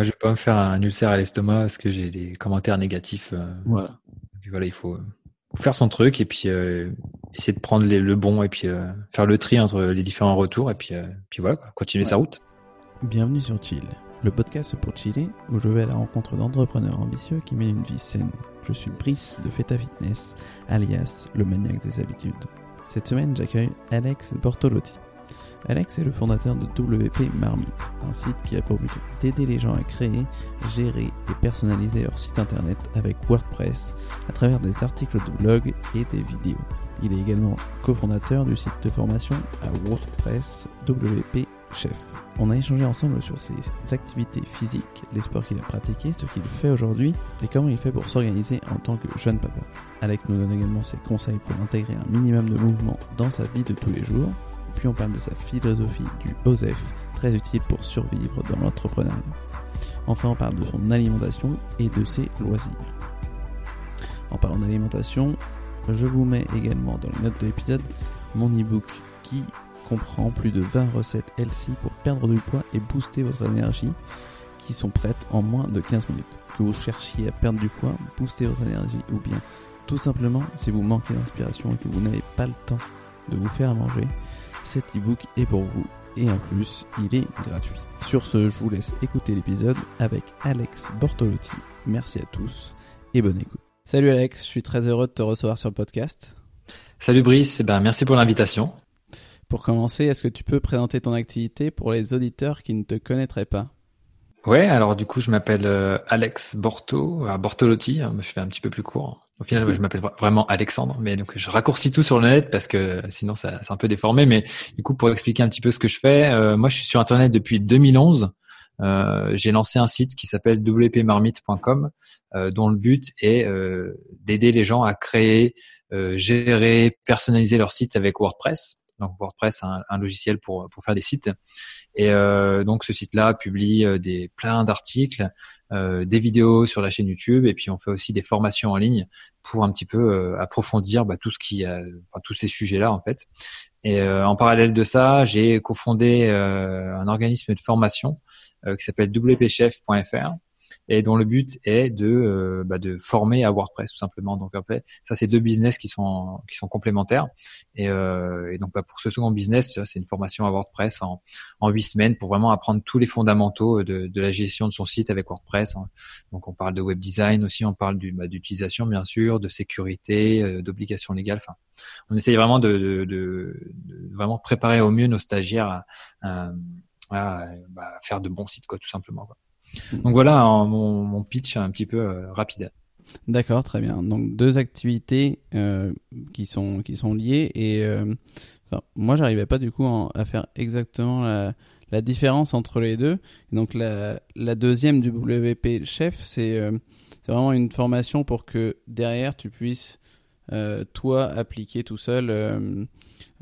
moi, je vais pas me faire un ulcère à l'estomac parce que j'ai des commentaires négatifs. voilà. voilà, il faut, faire son truc et puis essayer de prendre le bon et puis faire le tri entre les différents retours et puis, puis voilà, continuer sa route. Bienvenue sur Chill, le podcast pour chiller où je vais à la rencontre d'entrepreneurs ambitieux qui mènent une vie saine. Je suis Brice de Feta Fitness, alias le maniaque des habitudes. Cette semaine, j'accueille Alex Bortolotti. Alex est le fondateur de WP Marmite, un site qui a pour but d'aider les gens à créer, gérer et personnaliser leur site internet avec WordPress à travers des articles de blog et des vidéos. Il est également cofondateur du site de formation à WordPress WP Chef. On a échangé ensemble sur ses activités physiques, les sports qu'il a pratiqués, ce qu'il fait aujourd'hui et comment il fait pour s'organiser en tant que jeune papa. Alex nous donne également ses conseils pour intégrer un minimum de mouvement dans sa vie de tous les jours puis on parle de sa philosophie du OSEF, très utile pour survivre dans l'entrepreneuriat. Enfin, on parle de son alimentation et de ses loisirs. En parlant d'alimentation, je vous mets également dans les notes de l'épisode mon e-book qui comprend plus de 20 recettes healthy pour perdre du poids et booster votre énergie qui sont prêtes en moins de 15 minutes. Que vous cherchiez à perdre du poids, booster votre énergie ou bien tout simplement si vous manquez d'inspiration et que vous n'avez pas le temps de vous faire manger, cet e-book est pour vous et en plus, il est gratuit. Sur ce, je vous laisse écouter l'épisode avec Alex Bortolotti. Merci à tous et bonne écoute. Salut Alex, je suis très heureux de te recevoir sur le podcast. Salut Brice, eh ben, merci pour l'invitation. Pour commencer, est-ce que tu peux présenter ton activité pour les auditeurs qui ne te connaîtraient pas? Ouais, alors du coup, je m'appelle euh, Alex Borto, à Bortolotti, hein, je fais un petit peu plus court. Au final, je m'appelle vraiment Alexandre, mais donc je raccourcis tout sur le net parce que sinon ça c'est un peu déformé. Mais du coup, pour expliquer un petit peu ce que je fais, euh, moi je suis sur Internet depuis 2011. Euh, j'ai lancé un site qui s'appelle wpmarmite.com, euh, dont le but est euh, d'aider les gens à créer, gérer, personnaliser leur site avec WordPress. Donc WordPress, un, un logiciel pour pour faire des sites. Et euh, donc ce site-là publie euh, des plein d'articles, euh, des vidéos sur la chaîne YouTube, et puis on fait aussi des formations en ligne pour un petit peu approfondir bah, tout ce qui, tous ces sujets-là en fait. Et en parallèle de ça, j'ai cofondé un organisme de formation qui s'appelle wpchef.fr et dont le but est de euh, bah, de former à WordPress tout simplement. Donc après, ça c'est deux business qui sont qui sont complémentaires. Et, euh, et donc bah, pour ce second business, c'est une formation à WordPress en en huit semaines pour vraiment apprendre tous les fondamentaux de, de la gestion de son site avec WordPress. Hein. Donc on parle de web design aussi, on parle du bah, d'utilisation bien sûr, de sécurité, euh, d'obligations légales. Enfin, on essaye vraiment de, de, de, vraiment préparer au mieux nos stagiaires à, à, bah, faire de bons sites quoi tout simplement. Quoi. Donc voilà mon, pitch un petit peu euh, rapide. D'accord, très bien. Donc deux activités euh, qui sont qui sont liées et euh, enfin, moi j'arrivais pas du coup à faire exactement la, différence entre les deux. donc la, la deuxième du WP chef c'est euh, c'est vraiment une formation pour que derrière tu puisses toi appliquer tout seul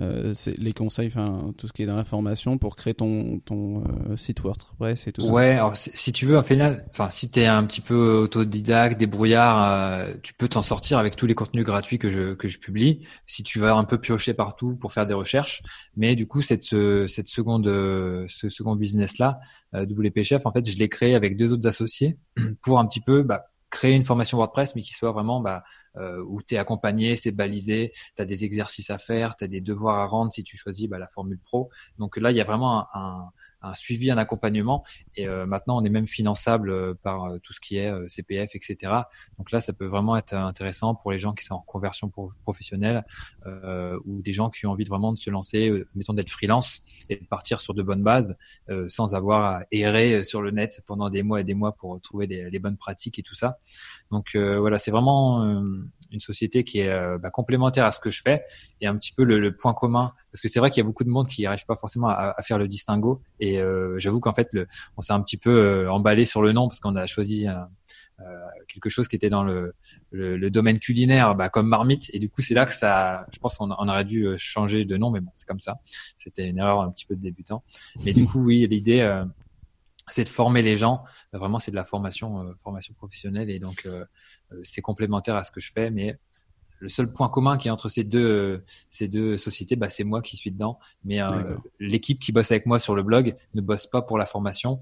euh, les conseils, enfin tout ce qui est dans la formation pour créer ton ton euh, site WordPress et tout ça. Ouais, alors si, tu veux, en final, enfin si t'es un petit peu autodidacte, débrouillard, euh, tu peux t'en sortir avec tous les contenus gratuits que je que je publie. Si tu vas un peu piocher partout pour faire des recherches, mais du coup cette cette seconde ce second business là, WP Chef, en fait, je l'ai créé avec deux autres associés pour un petit peu bah, créer une formation WordPress, mais qui soit vraiment bah, euh, où tu es accompagné, c'est balisé, tu as des exercices à faire, tu as des devoirs à rendre si tu choisis bah, la formule pro. Donc là, il y a vraiment un, un suivi, un accompagnement. Et euh, maintenant, on est même finançable euh, par euh, tout ce qui est CPF, etc. Donc là, ça peut vraiment être intéressant pour les gens qui sont en conversion professionnelle euh, ou des gens qui ont envie vraiment de se lancer, mettons d'être freelance et de partir sur de bonnes bases sans avoir à errer sur le net pendant des mois et des mois pour trouver les bonnes pratiques et tout ça. Donc voilà, c'est vraiment une société qui est bah, complémentaire à ce que je fais et un petit peu le, le point commun. Parce que c'est vrai qu'il y a beaucoup de monde qui n'arrive pas forcément à, à, faire le distinguo et euh, j'avoue qu'en fait le, on s'est un petit peu euh, emballé sur le nom parce qu'on a choisi euh, quelque chose qui était dans le, le, le domaine culinaire bah, comme marmite et du coup c'est là que ça je pense qu'on on aurait dû changer de nom mais bon c'est comme ça. C'était une erreur un petit peu de débutant. Mais du coup oui l'idée c'est de former les gens. Vraiment, c'est de la formation, formation professionnelle, et donc c'est complémentaire à ce que je fais, mais le seul point commun qui est entre ces deux ces deux sociétés, bah, c'est moi qui suis dedans. Mais l'équipe qui bosse avec moi sur le blog ne bosse pas pour la formation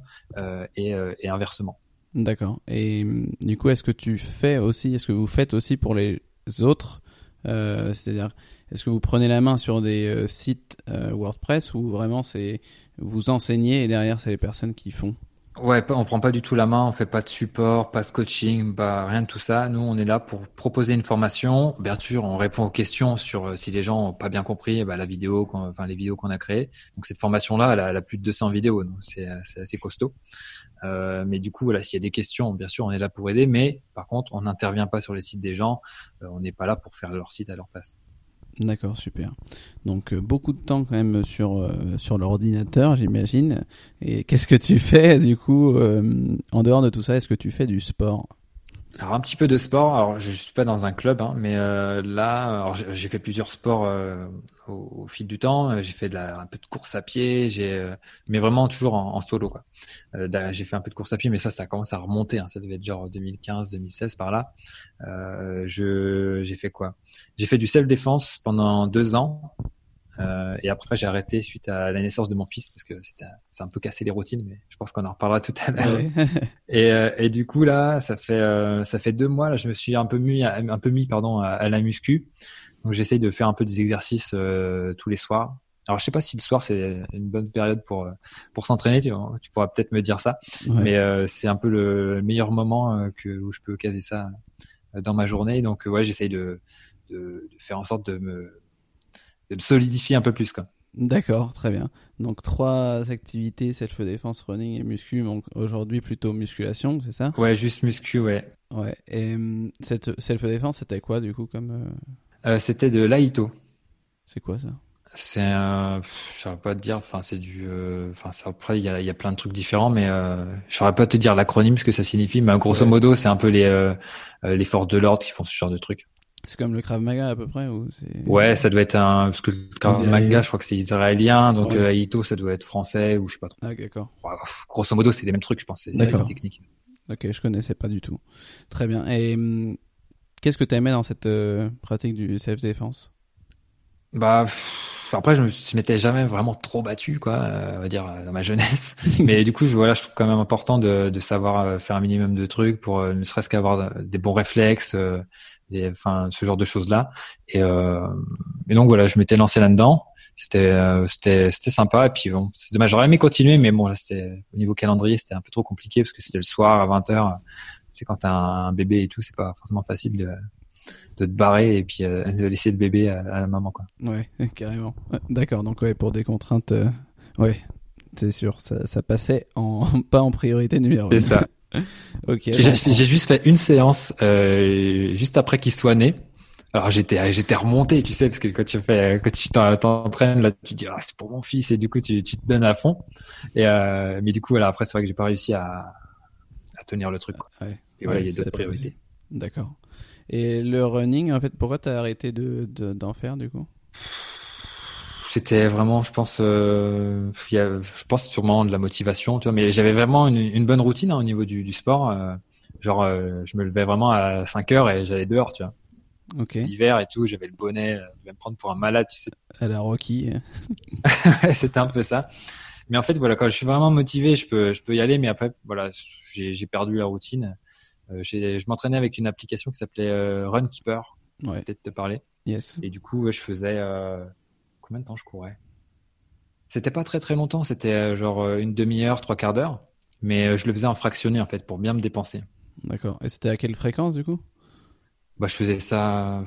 et, et inversement. D'accord. Et du coup, est-ce que tu fais aussi, est-ce que vous faites aussi pour les autres C'est-à-dire, est-ce que vous prenez la main sur des sites WordPress ou vraiment c'est vous enseignez et derrière c'est les personnes qui font? Ouais, on prend pas du tout la main, on fait pas de support, pas de coaching, bah rien de tout ça. Nous, on est là pour proposer une formation. Bien sûr, on répond aux questions sur euh, si les gens ont pas bien compris, bah, la vidéo, enfin les vidéos qu'on a créées. Donc cette formation-là, elle, elle, a plus de 200 vidéos, donc c'est assez costaud. Euh, mais du coup, voilà, s'il y a des questions, bien sûr, on est là pour aider. Mais par contre, on n'intervient pas sur les sites des gens. Euh, on n'est pas là pour faire leur site à leur place. D'accord, super. Donc euh, beaucoup de temps quand même sur euh, sur l'ordinateur, j'imagine. Et qu'est-ce que tu fais du coup euh, en dehors de tout ça Est-ce que tu fais du sport? Alors un petit peu de sport. Alors je suis pas dans un club, hein, mais euh, là, j'ai fait plusieurs sports euh, au, fil du temps. J'ai fait de la, un peu de course à pied, j'ai, euh, mais vraiment toujours en, solo quoi. j'ai fait un peu de course à pied, mais ça, ça commence à remonter. Hein, ça devait être genre 2015, 2016 par là. je, j'ai fait quoi? J'ai fait du self défense pendant deux ans. Euh, et après, j'ai arrêté suite à la naissance de mon fils parce que c'était, c'est un peu cassé les routines, mais je pense qu'on en reparlera tout à l'heure. et, euh, et du coup là, ça fait euh, ça fait deux mois là, je me suis un peu mis un peu mis pardon à, la muscu. Donc j'essaye de faire un peu des exercices tous les soirs. Alors je sais pas si le soir c'est une bonne période pour pour s'entraîner. Tu, tu pourras peut-être me dire ça, mais c'est un peu le meilleur moment que où je peux caser ça dans ma journée. Donc ouais, j'essaye de, de, de faire en sorte de me solidifier un peu plus quoi. D'accord, très bien. Donc trois activités self-défense, running et muscu. Donc aujourd'hui plutôt musculation, c'est ça? Ouais, juste muscu, ouais. Ouais. Et hum, cette self-défense, c'était quoi du coup comme euh... euh C'était de l'Aito. C'est quoi ça? C'est un, je saurais pas te dire. Enfin, c'est du, euh, enfin, après il y a, y a, plein de trucs différents, mais je saurais pas te dire l'acronyme ce que ça signifie. Mais grosso modo, c'est un peu les les forces de l'ordre qui font ce genre de trucs. C'est comme le Krav Maga à peu près ou Ouais, ça doit être un parce que le Krav Maga, je crois que c'est israélien, donc ouais. Aito ça doit être français ou je sais pas trop. Ah d'accord. grosso modo, c'est les mêmes trucs, je pense, c'est des techniques. Ok, je connaissais pas du tout. Très bien. Et hum, qu'est-ce que tu aimais dans cette euh, pratique du self défense Bah après, je, me, je m'étais jamais vraiment trop battu, quoi, euh, on va dire dans ma jeunesse. Mais du coup, je, voilà, je trouve quand même important de, de savoir euh, faire un minimum de trucs pour ne serait-ce qu'avoir des bons réflexes et enfin ce genre de choses là et, euh, et donc voilà je m'étais lancé là dedans c'était euh, c'était c'était sympa. Et puis bon c'est dommage. J'aurais aimé continuer mais bon là c'était au niveau calendrier c'était un peu trop compliqué parce que c'était le soir à 20h c'est quand t'as un, bébé et tout c'est pas forcément facile de de te barrer et puis euh, de laisser le bébé à, la maman quoi. Ouais carrément. D'accord. Donc ouais pour des contraintes euh, ouais c'est sûr ça, ça passait en pas en priorité numéro c'est ça J'ai juste fait une séance euh, juste après qu'il soit né. Alors j'étais j'étais remonté, tu sais, parce que quand tu fais quand tu t'entraînes là, tu dis ah c'est pour mon fils et du coup tu, tu te donnes à fond. Et euh, mais du coup voilà après c'est vrai que j'ai pas réussi à, à tenir le truc. Quoi. Ouais. Et voilà il y a d'autres priorités. D'accord. Et le running en fait pourquoi t'as arrêté de d'en faire du coup? C'était vraiment, je pense, euh, y a, je pense sûrement de la motivation, tu vois. Mais j'avais vraiment une, une, bonne routine hein, au niveau du, du sport. Euh, genre, euh, je me levais vraiment à 5 heures et j'allais dehors, tu vois. Ok. L'hiver et tout, j'avais le bonnet, je vais me prendre pour un malade, tu sais. À la Rocky. c'était un peu ça. Mais en fait, voilà, quand je suis vraiment motivé, je peux, je peux y aller. Mais après, voilà, j'ai perdu la routine. Euh, je m'entraînais avec une application qui s'appelait euh, Runkeeper. Ouais. Peut-être te parler. Yes. Et du coup, je faisais combien de temps je courais? C'était pas très très longtemps, c'était euh, genre euh, une demi-heure, trois quarts d'heure, mais euh, je le faisais en fractionné en fait pour bien me dépenser. D'accord. Et c'était à quelle fréquence du coup? Bah je faisais ça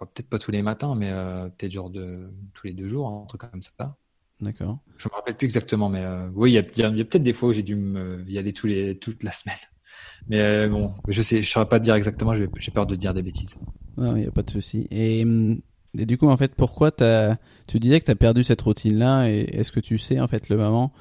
peut-être pas tous les matins, mais peut-être genre de tous les deux jours, un truc comme ça. D'accord. Je me rappelle plus exactement, mais oui, il y a, peut-être des fois où j'ai dû me, y aller tous les, toute la semaine. Mais bon, je sais, je saurais pas te dire exactement, j'ai peur de dire des bêtises. Non, il n'y a pas de souci. Et hum, et du coup, en fait, pourquoi as, tu disais que tu as perdu cette routine-là et est-ce que tu sais, en fait, le moment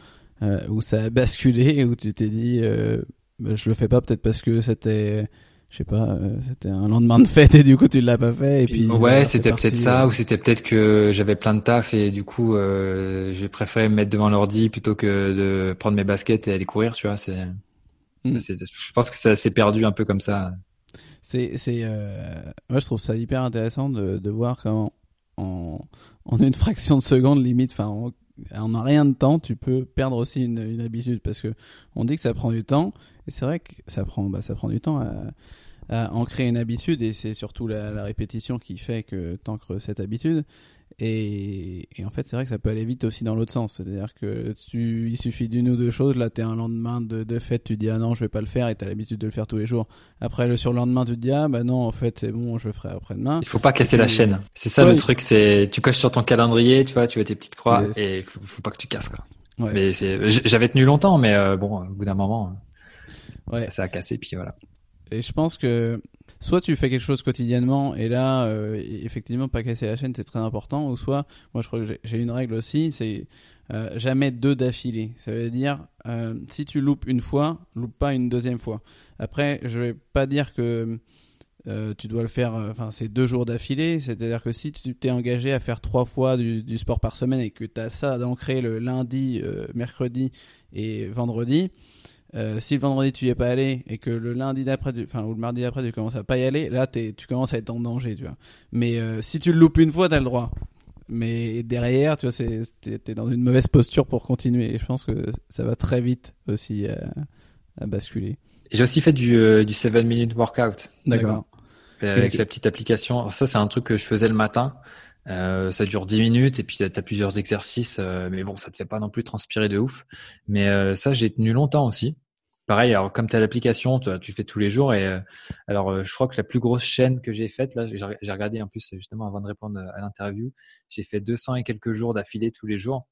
euh, où ça a basculé, où tu t'es dit, euh, bah, je le fais pas peut-être parce que c'était, je sais pas, euh, c'était un lendemain de fête et du coup tu l'as pas fait et puis. Ouais, c'était peut-être ça euh. ou c'était peut-être que j'avais plein de taf et du coup euh, j'ai préféré me mettre devant l'ordi plutôt que de prendre mes baskets et aller courir, tu vois. C'est, hmm. je pense que ça s'est perdu un peu comme ça. C'est, c'est, euh... moi je trouve ça hyper intéressant de, de voir comment en, en une fraction de seconde limite, enfin en, en rien de temps, tu peux perdre aussi une, une, habitude. Parce que on dit que ça prend du temps et c'est vrai que ça prend, bah, ça prend du temps à, à ancrer une habitude et c'est surtout la, la, répétition qui fait que t'ancres cette habitude. Et, et, en fait, c'est vrai que ça peut aller vite aussi dans l'autre sens. C'est-à-dire que tu, il suffit d'une ou deux choses. Là, tu es un lendemain de, de fête, tu dis ah non, je vais pas le faire et tu as l'habitude de le faire tous les jours. Après, le surlendemain, tu te dis ah bah non, en fait, c'est bon, je le ferai après-demain. Il faut pas casser la chaîne. C'est ça le truc, c'est tu coches sur ton calendrier, tu vois, tu vois tes petites croix et il faut, faut, pas que tu casses quoi. Ouais. Mais j'avais tenu longtemps, mais euh, bon, au bout d'un moment, ouais. ça a cassé, puis voilà. Et je pense que soit tu fais quelque chose quotidiennement et là euh, effectivement pas casser la chaîne c'est très important ou soit moi je crois que j'ai une règle aussi c'est euh, jamais deux d'affilée. Ça veut dire euh, si tu loupes une fois loupe pas une deuxième fois. Après je vais pas dire que tu dois le faire enfin c'est deux jours d'affilée c'est à dire que si tu t'es engagé à faire trois fois du, du, sport par semaine et que tu as ça d'ancrer le lundi mercredi et vendredi euh, si le vendredi tu y es pas allé et que le lundi d'après, enfin ou le mardi d'après tu commences à pas y aller, là tu commences à être en danger, tu vois. Mais euh, si tu le loupes une fois, t'as le droit. Mais derrière, tu vois, c'est t'es dans une mauvaise posture pour continuer. Et je pense que ça va très vite aussi euh, à basculer. J'ai aussi fait du euh, du 7 minute workout. D'accord. Avec la petite application. Alors ça, c'est un truc que je faisais le matin. Euh, ça dure 10 minutes et puis tu as plusieurs exercices, euh, mais bon, ça te fait pas non plus transpirer de ouf. Mais euh, ça, j'ai tenu longtemps aussi. Pareil, alors comme tu as l'application, tu, fais tous les jours. Et alors, je crois que la plus grosse chaîne que j'ai faite, là, j'ai regardé en plus justement avant de répondre à l'interview, j'ai fait 200 et quelques jours d'affilée tous les jours.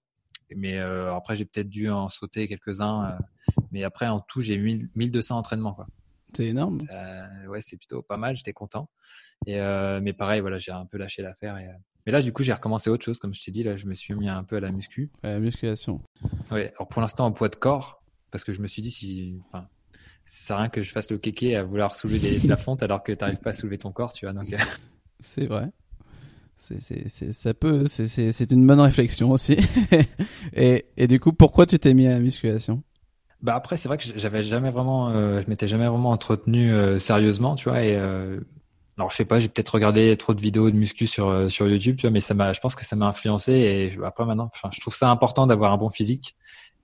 Mais après, j'ai peut-être dû en sauter quelques-uns. mais après, en tout, j'ai 1200 entraînements. Quoi. C'est énorme. ouais, c'est plutôt pas mal. J'étais content. Et mais pareil, voilà, j'ai un peu lâché l'affaire. Et, mais là, du coup, j'ai recommencé autre chose. Comme je t'ai dit, là, je me suis mis un peu à la muscu. À la musculation. Oui. Alors pour l'instant, en poids de corps, parce que je me suis dit si, enfin, ça sert à rien que je fasse le kéké à vouloir soulever de la fonte alors que tu n'arrives pas à soulever ton corps, tu vois. Donc. Euh. C'est vrai. C'est, ça peut, c'est, une bonne réflexion aussi. et, et du coup, pourquoi tu t'es mis à la musculation? Bah après c'est vrai que j'avais jamais vraiment euh, je m'étais jamais vraiment entretenu euh, sérieusement tu vois et euh, alors je sais pas, j'ai peut-être regardé trop de vidéos de muscu sur sur YouTube, tu vois, mais ça m'a, je pense que ça m'a influencé et après maintenant, je trouve ça important d'avoir un bon physique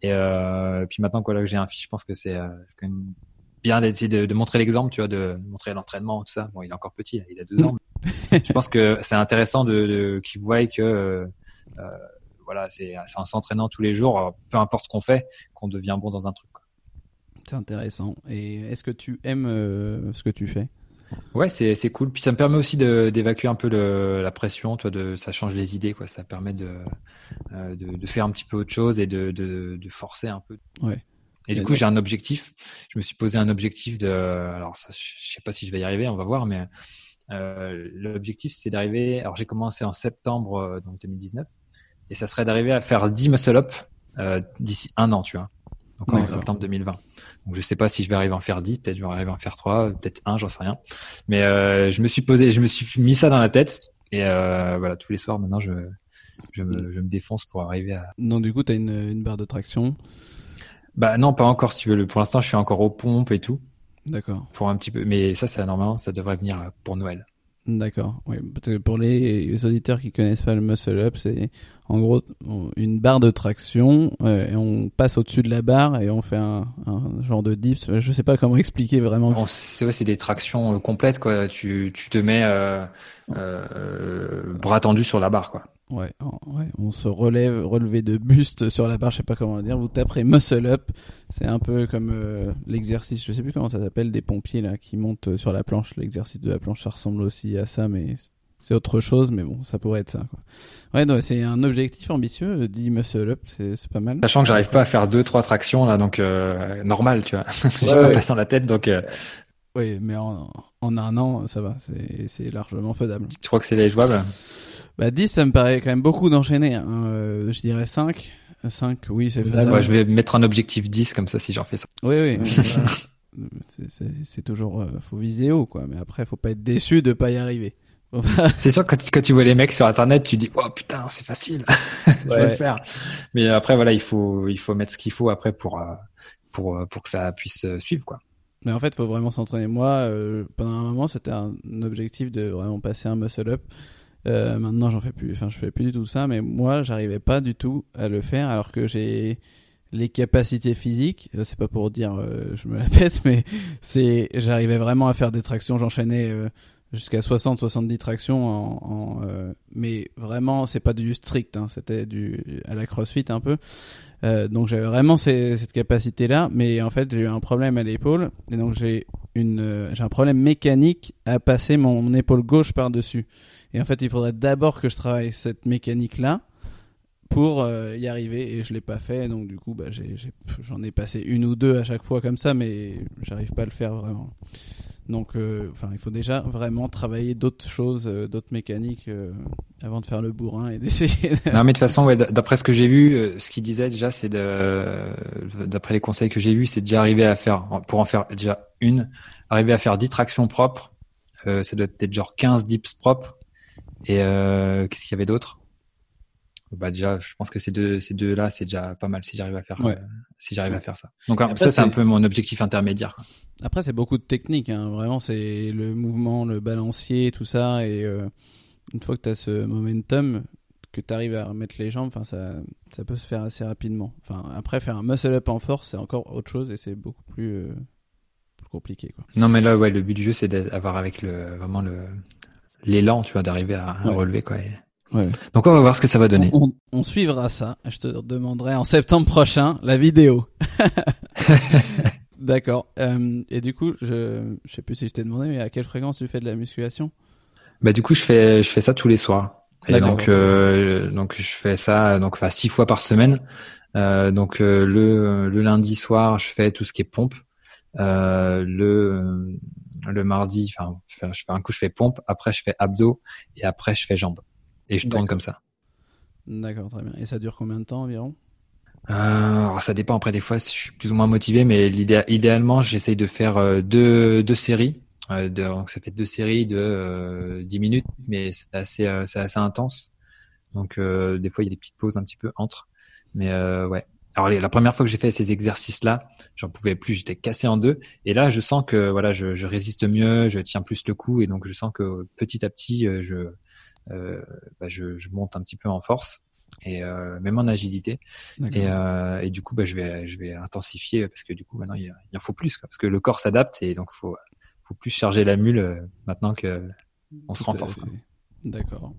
et, euh, puis maintenant quoi là que j'ai un fils, je pense que c'est euh, quand même bien d'essayer de, de, montrer l'exemple, tu vois, de montrer l'entraînement tout ça. Bon, il est encore petit, il a deux ans. je pense que c'est intéressant de, de qu'il voit que euh, voilà, c'est en s'entraînant tous les jours, peu importe ce qu'on fait, qu'on devient bon dans un truc. C'est intéressant. Et est-ce que tu aimes ce que tu fais? Ouais, c'est c'est cool. Puis ça me permet aussi d'évacuer un peu le, la pression, toi, de ça change les idées, quoi. Ça permet de euh, de, de, faire un petit peu autre chose et de de, de forcer un peu. Ouais. Et du coup, j'ai un objectif. Je me suis posé un objectif de. Alors, ça, je sais pas si je vais y arriver, on va voir, mais euh, l'objectif, c'est d'arriver. Alors, j'ai commencé en septembre euh, donc 2019, et ça serait d'arriver à faire 10 muscle-up euh, d'ici un an, tu vois donc en septembre 2020. Donc je sais pas si je vais arriver à en faire 10, peut-être je vais arriver à en faire 3, peut-être 1, j'en sais rien. Mais euh, je me suis posé, je me suis mis ça dans la tête et euh, voilà, tous les soirs maintenant je je me, je me défonce pour arriver à Non, du coup, tu as une, une barre de traction? Bah non, pas encore si tu veux. Pour l'instant, je suis encore aux pompes et tout. D'accord. Pour un petit peu mais ça ça normalement ça devrait venir pour Noël. D'accord. Oui, pour les, auditeurs qui connaissent pas le muscle up, c'est en gros une barre de traction euh, et on passe au-dessus de la barre et on fait un, un, genre de dips. Je sais pas comment expliquer vraiment. C'est des tractions euh, complètes quoi. Tu, tu te mets euh, euh, bras tendus sur la barre quoi. Ouais, ouais, on se relève, relevé de buste sur la barre, je sais pas comment le dire. Vous taperez muscle up, c'est un peu comme euh, l'exercice, je sais plus comment ça s'appelle, des pompiers là qui montent sur la planche. L'exercice de la planche, ça ressemble aussi à ça, mais c'est autre chose, mais bon, ça pourrait être ça. Quoi. Ouais, donc c'est un objectif ambitieux, 10 muscle up, c'est pas mal. Sachant que j'arrive pas à faire deux, trois tractions là, donc euh, normal, tu vois, juste ouais, en passant la tête, donc. Euh... Oui, mais en, en, un an, ça va, c'est largement faisable. Tu crois que c'est jouable? Bah 10, ça me paraît quand même beaucoup d'enchaîner. Hein. Euh, je dirais 5. 5, oui, c'est faisable. Ouais, je vais mettre un objectif 10 comme ça si j'en fais ça. Oui, oui. c'est toujours, euh, faut viser haut, quoi. Mais après, faut pas être déçu de pas y arriver. c'est sûr que quand, quand, tu vois les mecs sur internet, tu dis oh putain c'est facile, je vais le faire. Mais après voilà il faut il faut mettre ce qu'il faut après pour euh, pour pour que ça puisse suivre quoi. Mais en fait, il faut vraiment s'entraîner. Moi, euh, pendant un moment, c'était un objectif de vraiment passer un muscle up. Euh, maintenant, j'en fais plus. Enfin, je fais plus du tout ça. Mais moi, j'arrivais pas du tout à le faire, alors que j'ai les capacités physiques. Euh, c'est pas pour dire, euh, je me la pète, mais c'est, j'arrivais vraiment à faire des tractions. J'enchaînais euh, jusqu'à 60-70 tractions euh, mais vraiment c'est pas du strict hein, c'était du à la crossfit un peu donc j'avais vraiment cette capacité là mais en fait j'ai eu un problème à l'épaule et donc j'ai une j'ai un problème mécanique à passer mon, mon épaule gauche par dessus et en fait il faudrait d'abord que je travaille cette mécanique là pour euh, y arriver et je l'ai pas fait donc du coup bah j'en ai passé une ou deux à chaque fois comme ça mais j'arrive pas à le faire vraiment donc, euh, il faut déjà vraiment travailler d'autres choses, euh, d'autres mécaniques avant de faire le bourrin et d'essayer. de- Non, mais de toute façon, d'après ce que j'ai vu, ce qu'il disait déjà, c'est d'après les conseils que j'ai vus, c'est déjà arriver à faire, pour en faire déjà une, arriver à faire 10 tractions propres. Ça doit être peut-être genre 15 dips propres. Et euh, qu'est-ce qu'il y avait d'autre? Bah déjà, je pense que ces deux, ces deux là, c'est déjà pas mal si j'arrive à faire, Ouais. euh, si j'arrive à faire ça. Donc Après, ça, c'est un peu mon objectif intermédiaire. quoi. Après, c'est beaucoup de techniques. Hein. Vraiment, c'est le mouvement, le balancier, tout ça. Et euh, une fois que tu as ce momentum, que tu arrives à remettre les jambes, enfin, ça, ça peut se faire assez rapidement. Enfin, après, faire un muscle up en force, c'est encore autre chose et c'est beaucoup plus, plus compliqué. Quoi. Non, mais là, ouais, le but du jeu, c'est d'avoir avec le, vraiment le, l'élan, tu vois, d'arriver à, à Ouais. relever, quoi. et- Ouais. Donc on va voir ce que ça va donner. On, on suivra ça. Je te demanderai en septembre prochain la vidéo. D'accord. Euh, et du coup, je, je sais plus si je t'ai demandé, mais à quelle fréquence tu fais de la musculation? Bah du coup je fais je fais ça tous les soirs. Et donc euh, donc je fais ça donc enfin six fois par semaine. Euh, donc euh, le le lundi soir je fais tout ce qui est pompe. Euh, le le mardi enfin je fais, un coup je fais pompe. Après je fais abdos et après je fais jambes. Et je tourne comme ça. D'accord, très bien. Et ça dure combien de temps environ? Euh, alors ça dépend après des fois je suis plus ou moins motivé, mais idéalement j'essaye de faire euh, deux, deux séries. Euh, de- donc ça fait deux séries de euh, 10 minutes, mais c'est assez, c'est assez intense. Donc des fois il y a des petites pauses un petit peu entre. Mais ouais. Alors la première fois que j'ai fait ces exercices-là, j'en pouvais plus, j'étais cassé en deux. Et là je sens que voilà, je, je résiste mieux, je tiens plus le coup, et donc je sens que petit à petit euh, je, euh, bah, je, je monte un petit peu en force et euh, même en agilité. Et, euh, et du coup, bah, je vais, je vais intensifier parce que du coup, maintenant, il, il en faut plus, quoi, parce que le corps s'adapte et donc faut, faut plus charger la mule maintenant que on se Tout renforce. D'accord.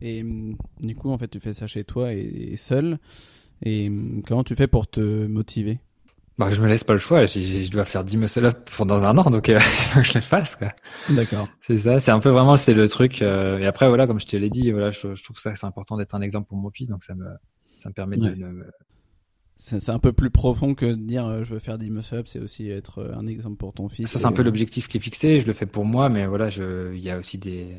Et hum, du coup, en fait, tu fais ça chez toi et, et seul. Et hum, comment tu fais pour te motiver? Bah, je me laisse pas le choix. j'ai- je dois faire 10 muscle up pour dans un an, donc euh, faut que je le fasse. Quoi. D'accord. C'est ça. C'est un peu vraiment c'est le truc. euh, et après, voilà, comme je te l'ai dit, voilà, je, je trouve ça c'est important d'être un exemple pour mon fils, donc ça me, ça me permet Ouais. de, C'est c'est un peu plus profond que de dire euh, je veux faire 10 muscle-ups, c'est aussi être euh, un exemple pour ton fils. Ça, c'est un peu euh, l'objectif qui est fixé. Je le fais pour moi, mais voilà, je, il y a aussi des,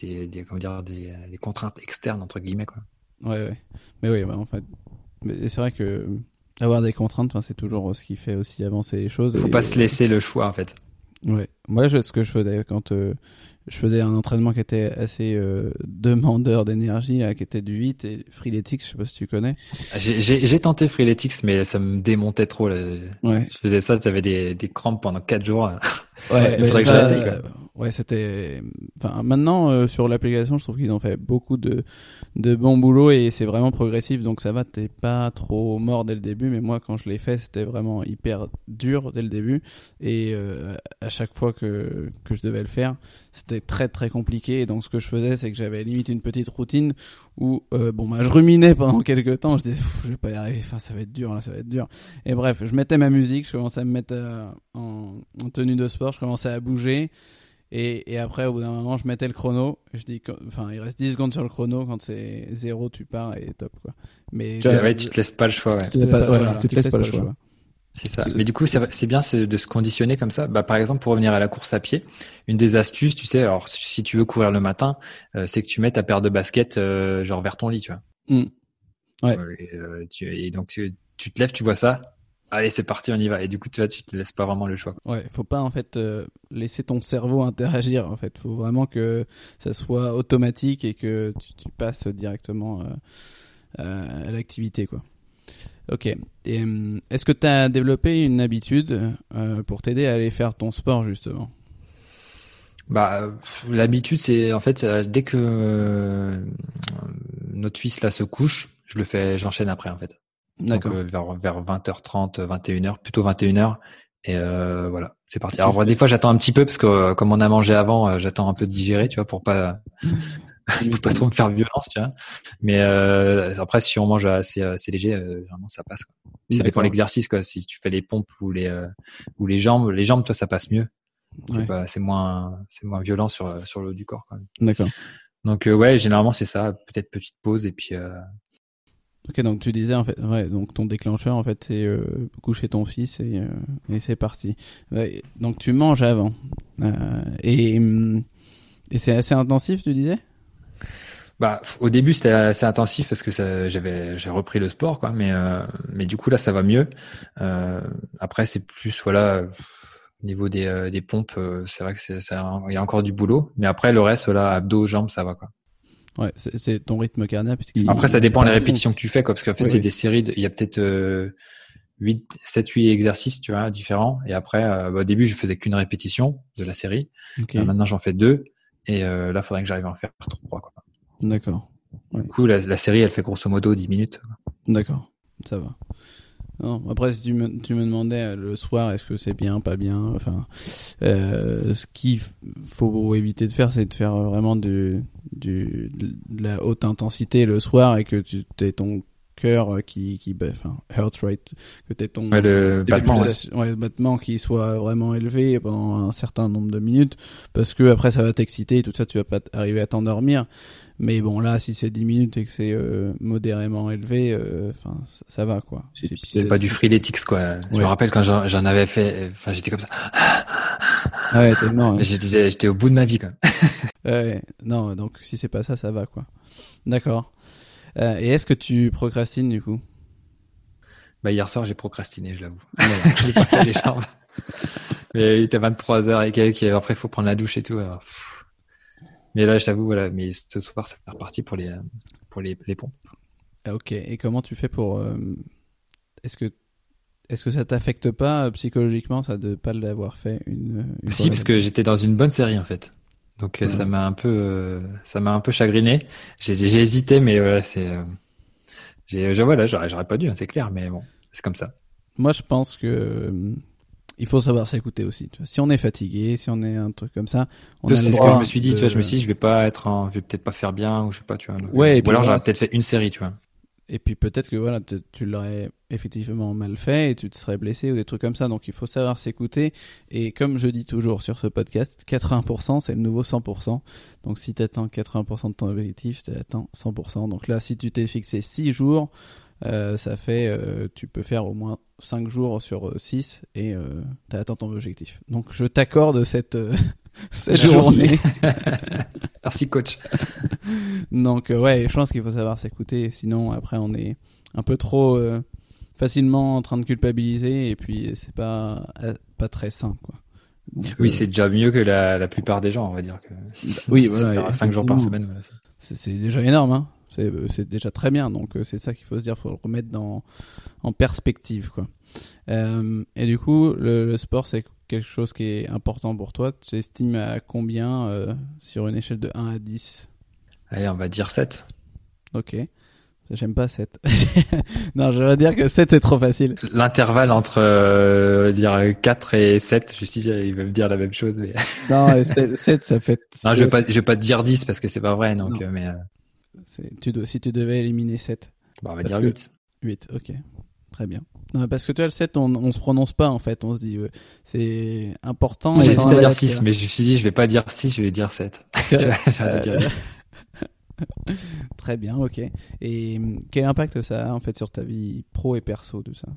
des, des comment dire, des, des contraintes externes entre guillemets, quoi. Ouais, ouais. Mais oui, bah, en fait. Mais c'est vrai que euh, avoir des contraintes, c'est toujours euh, ce qui fait aussi avancer les choses. Faut Et- pas se laisser le choix, en fait. Ouais. Moi, je, ce que je faisais quand euh, je faisais un entraînement qui était assez euh, demandeur d'énergie, qui était du 8 et Freeletics, je sais pas si tu connais. J'ai- J'ai tenté Freeletics, mais ça me démontait trop. Là. Ouais. Je faisais ça, tu avais des, des crampes pendant 4 jours. Ouais, mais ça, ouais, c'était. Enfin, maintenant euh, sur l'application, je trouve qu'ils ont fait beaucoup de de bon boulot et c'est vraiment progressif, donc ça va. T'es pas trop mort dès le début, mais moi, quand je l'ai fait, c'était vraiment hyper dur dès le début et euh, à chaque fois que que je devais le faire, c'était très très compliqué. Et donc, ce que je faisais, c'est que j'avais limite une petite routine où euh, bon bah je ruminais pendant quelques temps. Je disais, je vais pas y arriver. Enfin, ça va être dur là, ça va être dur. Et bref, je mettais ma musique, je commençais à me mettre euh, en, en tenue de sport, je commençais à bouger. Et, et après, au bout d'un moment, je mettais le chrono. Je dis, enfin, il reste 10 secondes sur le chrono. Quand c'est zéro, tu pars et top, quoi. Mais Tu, ouais, tu te laisses pas le choix. Ouais. Tu te pas- voilà, tu te laisses pas le choix. C'est ça. Mais du coup, c'est bien de se conditionner comme ça. Bah, par exemple, pour revenir à la course à pied, une des astuces, tu sais, alors si tu veux courir le matin, euh, c'est que tu mets ta paire de baskets euh, genre vers ton lit, tu vois. Mm. Ouais. Euh, Et, euh, tu, et donc tu, tu te lèves, tu vois ça. Allez, c'est parti, on y va. Et du coup, tu vois, tu te laisses pas vraiment le choix. Ouais, faut pas en fait euh, laisser ton cerveau interagir. En fait, faut vraiment que ça soit automatique et que tu, tu passes directement à l'activité, quoi. Ok. Et est-ce que tu as développé une habitude pour t'aider à aller faire ton sport justement? Bah, l'habitude, c'est en fait dès que notre fils là se couche, je le fais, j'enchaîne après en fait. D'accord. vers vers 20h30, 21h, plutôt 21h. Et euh, voilà, c'est parti. Alors des fois j'attends un petit peu parce que euh, comme on a mangé avant, euh, j'attends un peu de digérer, tu vois, pour pas pour pas trop me faire violence, tu vois. Mais euh, après si on mange assez, assez léger, vraiment ça passe. Quoi. Ça dépend l'exercice quoi. Si tu fais les pompes ou les ou les jambes, les jambes toi ça passe mieux. C'est moins c'est moins violent sur sur le haut du corps quand même. D'accord. Donc ouais, généralement c'est ça, peut-être petite pause et puis Ok, donc tu disais en fait, ouais, donc ton déclencheur en fait c'est euh, coucher ton fils et, euh, et c'est parti. donc tu manges avant euh, et, et c'est assez intensif, tu disais? Bah au début c'était assez intensif parce que j'avais j'ai repris le sport quoi, mais euh, mais du coup là ça va mieux. Euh, après c'est plus voilà au niveau des des pompes, c'est vrai que c'est ça il y a encore du boulot, mais après le reste là abdos jambes ça va quoi. Ouais, c'est ton rythme cardiaque. Après, ça dépend des répétitions que tu fais, quoi, parce qu'en fait, c'est des séries. Il y a peut-être euh, 8, 7, 8 exercices, tu vois, différents. Et après, euh, bah, au début, je faisais qu'une répétition de la série. Euh, maintenant, j'en fais deux. Et euh, là, il faudrait que j'arrive à en faire trois. Quoi. D'accord. Du coup, la, la, série, elle fait grosso modo 10 minutes. D'accord, ça va. Non, après, si tu me, tu me demandais euh, le soir, est-ce que c'est bien, pas bien, enfin, euh, ce qu'il faut éviter de faire, c'est de faire vraiment du, du, de la haute intensité le soir et que tu aies ton cœur qui, qui enfin, heart rate, que tu ton ouais, le battement, ouais. battement qui soit vraiment élevé pendant un certain nombre de minutes, parce que après ça va t'exciter et tout ça, tu vas pas arriver à t'endormir. Mais bon, là, si c'est 10 minutes et que c'est euh, modérément élevé, euh, enfin, ça, va quoi. C'est pas du freeletics quoi. Je me rappelle quand j'en avais fait, enfin, j'étais comme ça. Ouais, tellement. J'étais au bout de ma vie quoi. ouais, non, donc si c'est pas ça, ça va quoi. D'accord. Euh, et est-ce que tu procrastines du coup? Bah hier soir j'ai procrastiné, je l'avoue. j'ai pas fait les jambes. Mais il était 23 h et quelques. Et après il faut prendre la douche et tout. mais là je t'avoue voilà. Mais ce soir ça fait reparti pour les pour les, les pompes. Ah, ok. Et comment tu fais pour euh, Est-ce que est-ce que ça t'affecte pas euh, psychologiquement ça de pas l'avoir fait une, une Si parce que j'étais dans une bonne série en fait. Donc euh, ça m'a un peu, euh, ça m'a un peu chagriné. J'ai, hésité, mais voilà, c'est, euh, j'ai, voilà, j'aurais, j'aurais pas dû, hein, c'est clair, mais bon, c'est comme ça. Moi, je pense que il faut savoir s'écouter aussi. Si on est fatigué, si on est un truc comme ça, on c'est ce que je me suis dit. Tu vois, je me suis dit, je vais pas être, en, je vais peut-être pas faire bien ou je sais pas, tu vois. ouais. Ou alors j'aurais peut-être fait une série, tu vois. Et puis peut-être que voilà, tu l'aurais effectivement mal fait et tu te serais blessé ou des trucs comme ça. Donc il faut savoir s'écouter. Et comme je dis toujours sur ce podcast, 80% c'est le nouveau 100%. Donc si tu atteins 80% de ton objectif, tu atteins 100%. Donc là, si tu t'es fixé 6 jours, euh, ça fait, euh, tu peux faire au moins 5 jours sur 6 euh, et euh, tu as atteint ton objectif. Donc je t'accorde cette, cette journée. Merci coach. Donc euh, ouais, je pense qu'il faut savoir s'écouter, sinon après on est un peu trop euh, facilement en train de culpabiliser et puis c'est pas euh, pas très sain quoi. oui, c'est déjà mieux que la, la plupart des gens, on va dire que. Oui, voilà. 5 jours par semaine, voilà. C'est déjà énorme, hein. C'est déjà très bien, donc c'est ça qu'il faut se dire, faut le remettre dans en perspective quoi. et du coup, le, le sport c'est quelque chose qui est important pour toi. Tu estimes à combien sur une échelle de 1 à 10 Allez, on va dire 7. Ok. J'aime pas 7. non, je vais dire que 7 c'est trop facile. L'intervalle entre euh, dire 4 et 7, je suis il va me dire la même chose. Mais... non, 7, ça fait. Non, je vais pas, je vais pas te dire 10 parce que c'est pas vrai, donc, mais. Euh... Tu dois, si tu devais éliminer 7. Bah, on va dire 8. 8, ok. Très bien. Non, parce que toi, le 7, on, on se prononce pas, en fait. On se dit, euh, c'est important. J'ai hésité à dire 6, mais je me suis dit, je vais pas dire 6, je vais dire 7. Très bien, ok. Et hum, quel impact ça a en fait sur ta vie pro et perso, tout ça?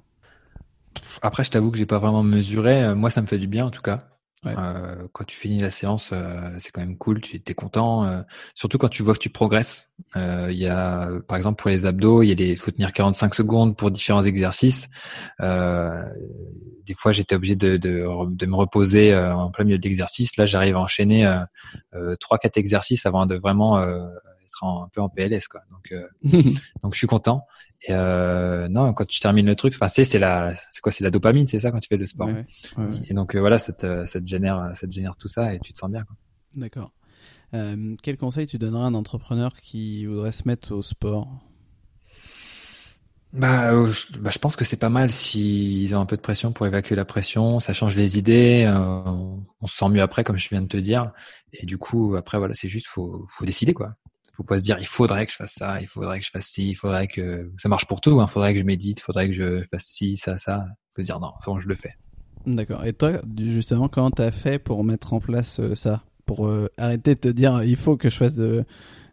Après, je t'avoue que j'ai pas vraiment mesuré. Euh, moi, ça me fait du bien en tout cas. Euh, quand tu finis la séance, euh, c'est quand même cool, tu es content. Euh, surtout quand tu vois que tu progresses. Il y a, par exemple, pour les abdos, il y a des, faut tenir 45 secondes pour différents exercices. des fois, j'étais obligé de, de, de, me reposer en plein milieu de l'exercice. Là, j'arrive à enchaîner trois, quatre exercices avant de vraiment être un peu en PLS quoi. Donc donc je suis content. Et non, quand tu termines le truc, enfin c'est c'est la c'est quoi c'est la dopamine, c'est ça quand tu fais le sport. et donc voilà, ça te, ça te génère ça te génère tout ça et tu te sens bien quoi. D'accord. quel conseil tu donneras à un entrepreneur qui voudrait se mettre au sport? Bah, euh, je, bah, je pense que c'est pas mal s'ils ont un peu de pression pour évacuer la pression, ça change les idées, euh, on se sent mieux après, comme je viens de te dire. Et du coup, après, voilà, c'est juste, faut, faut décider, quoi. Faut pas se dire, il faudrait que je fasse ça, il faudrait que je fasse ci, il faudrait que ça marche pour tout, hein. faudrait que je médite, faudrait que je fasse ci, ça, ça. Faut dire non, bon, je le fais. D'accord. Et toi, justement, comment t'as fait pour mettre en place euh, ça, pour arrêter de te dire, il faut que je fasse de,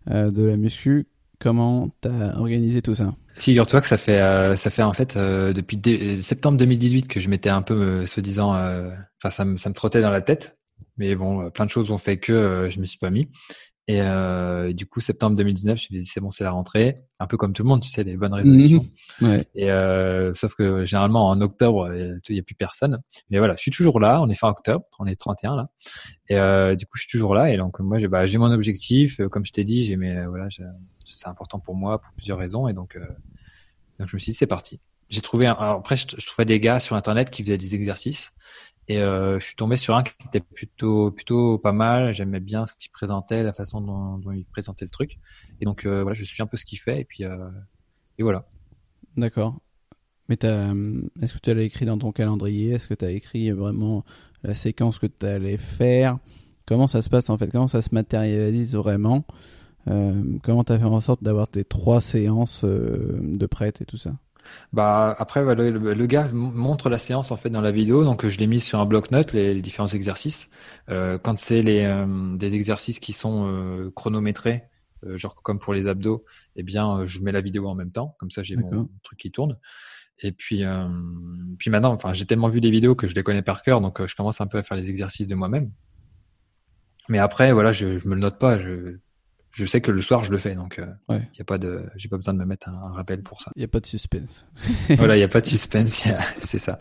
de la muscu Comment t'as organisé tout ça? Figure-toi que ça fait, euh, ça fait en fait euh, depuis septembre 2018 que je m'étais un peu, euh, se disant, enfin ça me, ça me trottait dans la tête. Mais bon, plein de choses ont fait que je me suis pas mis. Et du coup, septembre 2019, je me suis dit c'est bon, c'est la rentrée. Un peu comme tout le monde, tu sais, les bonnes résolutions. Mhm. Ouais. Et sauf que généralement en octobre, il y a plus personne. Mais voilà, je suis toujours là. On est fin octobre, on est 31 là. Et du coup, je suis toujours là. Et donc moi, j'ai bah, j'ai mon objectif. Comme je t'ai dit, j'ai mes voilà, c'est important pour moi pour plusieurs raisons. Et donc, euh, donc je me suis dit, c'est parti. J'ai trouvé, un, après, je, trouvais des gars sur Internet qui faisaient des exercices. Et euh, je suis tombé sur un qui était plutôt plutôt pas mal. J'aimais bien ce qu'il présentait, la façon dont, il présentait le truc. Et donc euh, voilà, je suis un peu ce qu'il fait. Et puis euh, et voilà. D'accord. Mais est-ce que tu l'as écrit dans ton calendrier? Est-ce que tu as écrit vraiment la séquence que tu allais faire? Comment ça se passe en fait? Comment ça se matérialise vraiment? Comment tu as fait en sorte d'avoir tes trois séances de prête et tout ça? Bah après le, gars montre la séance en fait dans la vidéo. Donc je l'ai mis sur un bloc-notes les, différents exercices. Euh, quand c'est les des exercices qui sont chronométrés genre comme pour les abdos eh bien je mets la vidéo en même temps. Comme ça j'ai mon truc qui tourne. Et puis puis maintenant enfin j'ai tellement vu les vidéos que je les connais par cœur donc je commence un peu à faire les exercices de moi-même. Mais après voilà je, je me le note pas je je sais que le soir je le fais donc il euh, y a pas de j'ai pas besoin de me mettre un, rappel pour ça. Il y a pas de suspense. Voilà il y a pas de suspense c'est ça.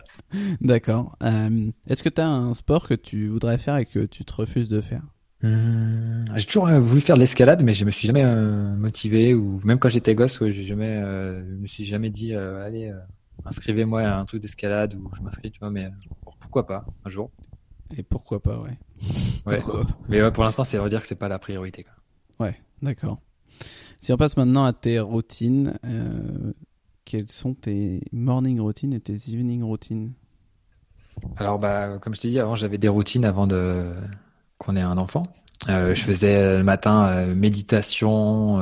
D'accord. Euh, est-ce que tu as un sport que tu voudrais faire et que tu te refuses de faire? Hum, j'ai toujours euh, voulu faire de l'escalade mais je me suis jamais motivé ou même quand j'étais gosse ouais, j'ai jamais je me suis jamais dit allez inscrivez-moi à un truc d'escalade ou je m'inscris tu vois mais pourquoi pas un jour. Et pourquoi pas ouais, ouais. mais pour l'instant c'est à dire que c'est pas la priorité quoi. Ouais, d'accord. Si on passe maintenant à tes routines, euh, quelles sont tes morning routines et tes evening routines? Alors, bah, comme je t'ai dit, avant, j'avais des routines avant de qu'on ait un enfant. Euh, je faisais le matin euh, méditation,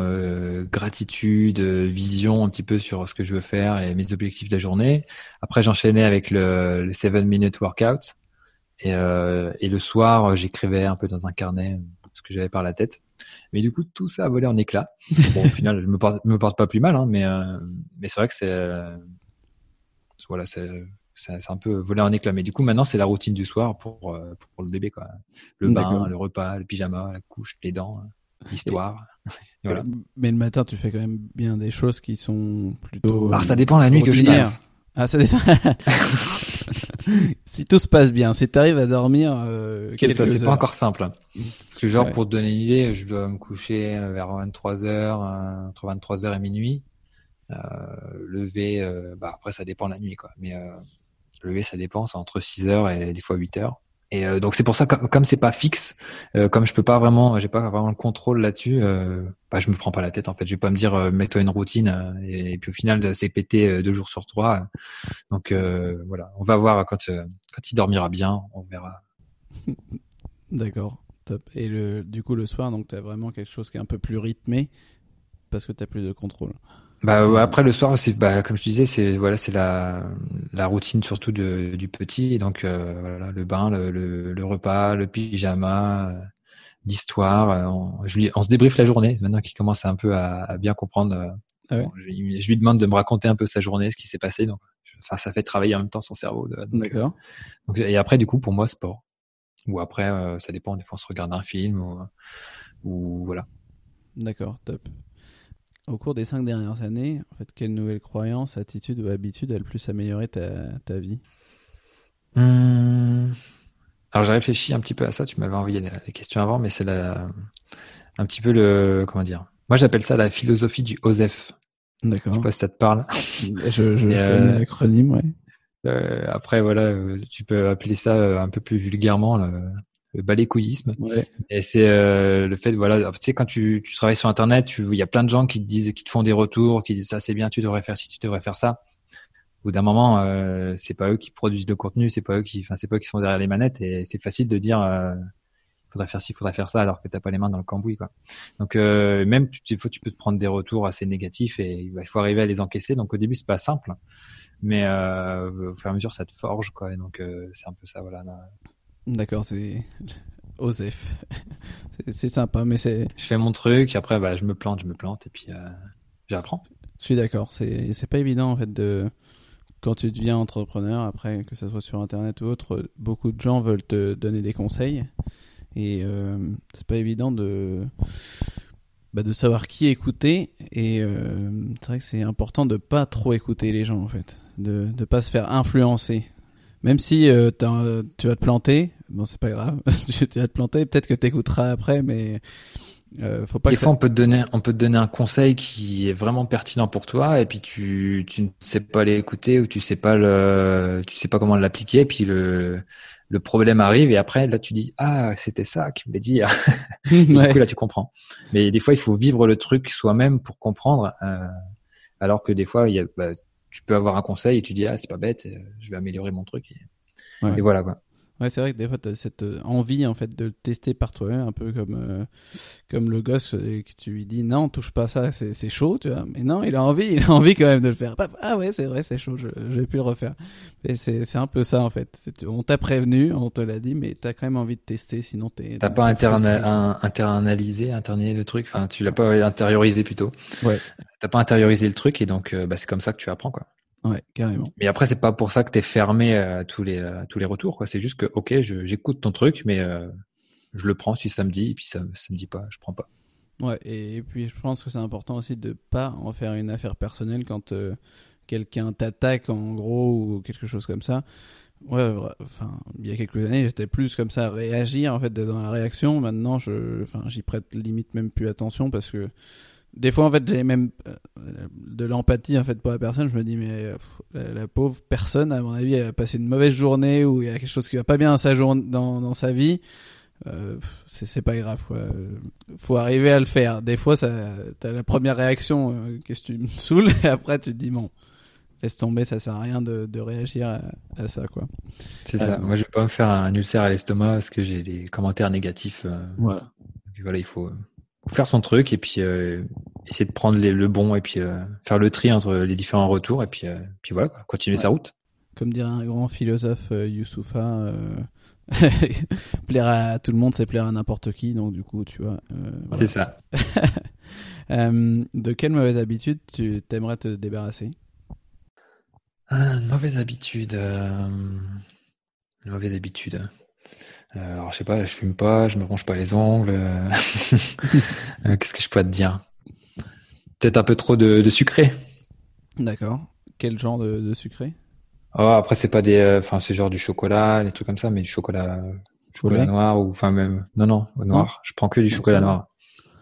gratitude, vision un petit peu sur ce que je veux faire et mes objectifs de la journée. Après, j'enchaînais avec le, le 7 minute workout. Et, le soir, j'écrivais un peu dans un carnet que j'avais par la tête. Mais du coup, tout ça a volé en éclats. Bon, au final, je me porte, me porte pas plus mal, hein, mais, euh, mais c'est vrai que c'est, euh, voilà, c'est, c'est un peu volé en éclats. Mais du coup, maintenant, c'est la routine du soir pour, euh, pour le bébé, quoi. Le bain, le repas, le pyjama, la couche, les dents, l'histoire. voilà. Mais le matin, tu fais quand même bien des choses qui sont plutôt. Alors, ça dépend la nuit que je passe. Ah, ça dépend. si tout se passe bien, si tu arrives à dormir euh, ça, c'est pas encore simple. Hein. Parce que genre pour te donner une idée, je dois me coucher vers 23h, euh, entre 23h et minuit. Euh, lever, euh, bah après ça dépend la nuit quoi. Mais euh, lever ça dépend, c'est entre 6h et des fois 8h. Et euh, donc c'est pour ça comme comme c'est pas fixe, euh, comme je peux pas vraiment, j'ai pas vraiment le contrôle là-dessus, euh, bah je me prends pas la tête en fait. Je vais pas me dire euh, mets-toi une routine et, puis au final c'est pété deux jours sur trois. Donc voilà, on va voir quand quand il dormira bien, on verra. D'accord, top. Et le du coup le soir donc as vraiment quelque chose qui est un peu plus rythmé parce que tu as plus de contrôle. Bah après le soir c'est bah comme je disais c'est voilà c'est la la routine surtout de, du petit. Donc euh, voilà le bain le, le, repas le pyjama euh, l'histoire euh, on, je lui, on se débriefe la journée. Maintenant qu'il commence un peu à, à bien comprendre ah je, lui demande de me raconter un peu sa journée ce qui s'est passé. Donc enfin ça fait travailler en même temps son cerveau d'accord. et après du coup pour moi sport. Ou après ça dépend des fois on se regarde un film ou, ou voilà. D'accord top au cours des cinq dernières années, en fait, quelle nouvelle croyance, attitude ou habitude a le plus amélioré ta, ta vie? Hum. Alors j'ai réfléchi un petit peu à ça. Tu m'avais envoyé les questions avant, mais c'est la... un petit peu le comment dire? Moi, j'appelle ça la philosophie du OSEF. D'accord. Je sais pas si ça te parle. Je, je, connais l'acronyme, ouais. Euh, après, voilà, tu peux appeler ça un peu plus vulgairement le, le balécouillisme. Ouais. Et c'est euh, le fait, voilà, tu sais, quand tu, tu travailles sur Internet, il y a plein de gens qui te disent, qui te font des retours, qui disent ça c'est bien, tu devrais faire ci, tu devrais faire ça. Au bout d'un moment, euh, c'est pas eux qui produisent le contenu, c'est pas eux qui, enfin, c'est pas eux qui sont derrière les manettes, et c'est facile de dire, euh, faudrait faire ci, faudrait faire ça, alors que t'as pas les mains dans le cambouis, quoi. Donc euh, même, tu, tu peux te prendre des retours assez négatifs et il faut arriver à les encaisser. Donc au début, c'est pas simple, mais euh, au fur et à mesure, ça te forge, quoi. Et donc euh, c'est un peu ça, voilà. D'accord, c'est Osef. c'est sympa, mais c'est. Je fais mon truc, après bah, je me plante, je me plante, et puis euh, j'apprends. Je suis d'accord. C'est c'est pas évident en fait de quand tu deviens entrepreneur après que ce soit sur internet ou autre, beaucoup de gens veulent te donner des conseils et euh, c'est pas évident de bah, de savoir qui écouter et euh, c'est vrai que c'est important de pas trop écouter les gens en fait, de de pas se faire influencer. Même si euh, tu vas te planter, bon c'est pas grave, tu vas te planter, peut-être que tu écouteras après, mais euh, faut pas. Des fois, on peut te donner, on peut te donner un conseil qui est vraiment pertinent pour toi, et puis tu, tu ne sais pas l'écouter ou tu sais pas le, tu sais pas comment l'appliquer, et puis le, le problème arrive, et après là tu dis ah c'était ça qu'il voulait dire. Du coup là tu comprends. Mais des fois, il faut vivre le truc soi-même pour comprendre, euh, alors que des fois il y a, bah, tu peux avoir un conseil et tu dis ah c'est pas bête, euh, je vais améliorer mon truc. Et, et voilà quoi. Ouais, c'est vrai que des fois, tu as cette euh, envie en fait de le tester par toi-même, un peu comme euh, comme le gosse et que tu lui dis non, touche pas ça, c'est c'est chaud, tu vois. Mais non, il a envie, il a envie quand même de le faire. Ah ouais, c'est vrai, c'est chaud, je j'ai pu le refaire. Et c'est c'est un peu ça en fait. On t'a prévenu, on te l'a dit, mais t'as quand même envie de tester, sinon t'es. T'as pas internalisé, internalisé le truc? Enfin, tu l'as pas intériorisé plutôt. Ouais. T'as pas intériorisé le truc et donc euh, bah, c'est comme ça que tu apprends quoi. Ouais, carrément. Mais après, c'est pas pour ça que t'es fermé à tous les à tous les retours, quoi. C'est juste que, ok, j'écoute ton truc, mais euh, je le prends si ça me dit, et puis ça, ça me dit pas, je prends pas. Ouais, et, puis je pense que c'est important aussi de pas en faire une affaire personnelle quand euh, quelqu'un t'attaque en gros ou quelque chose comme ça. Ouais, enfin, il y a quelques années, j'étais plus comme ça à réagir en fait dans la réaction. Maintenant, je, enfin, j'y prête limite même plus attention parce que des fois, en fait, j'ai même euh, de l'empathie en fait pour la personne. Je me dis, mais la, pauvre personne, à mon avis, elle a passé une mauvaise journée ou il y a quelque chose qui va pas bien dans sa journée, dans, dans sa vie. Euh, c'est pas grave quoi. Faut arriver à le faire. Des fois, ça, t'as la première réaction, euh, qu'est-ce que tu me saoules, et après tu te dis bon, laisse tomber, ça sert à rien de, de réagir à, ça quoi. C'est ça. Moi, je vais pas me faire un ulcère à l'estomac parce que j'ai des commentaires négatifs. voilà. voilà, il faut faire son truc et puis euh, essayer de prendre les, le bon et puis euh, faire le tri entre les différents retours et puis euh, puis voilà quoi, continuer sa route. Comme dirait un grand philosophe Youssoufa, plaire à tout le monde, c'est plaire à n'importe qui. Donc du coup, tu vois. C'est ça. de quelle mauvaise habitude tu t'aimerais te débarrasser? Une mauvaise habitude. Une mauvaise habitude. Euh, alors, je sais pas, je fume pas, je me ronge pas les ongles. Euh, euh, qu'est-ce que je peux te dire? Peut-être un peu trop de, de sucré. D'accord. Quel genre de, de sucré? Oh, après c'est pas des, enfin c'est genre du chocolat, des trucs comme ça, mais du chocolat, chocolat noir ou enfin même, non non, noir. je prends que du chocolat noir.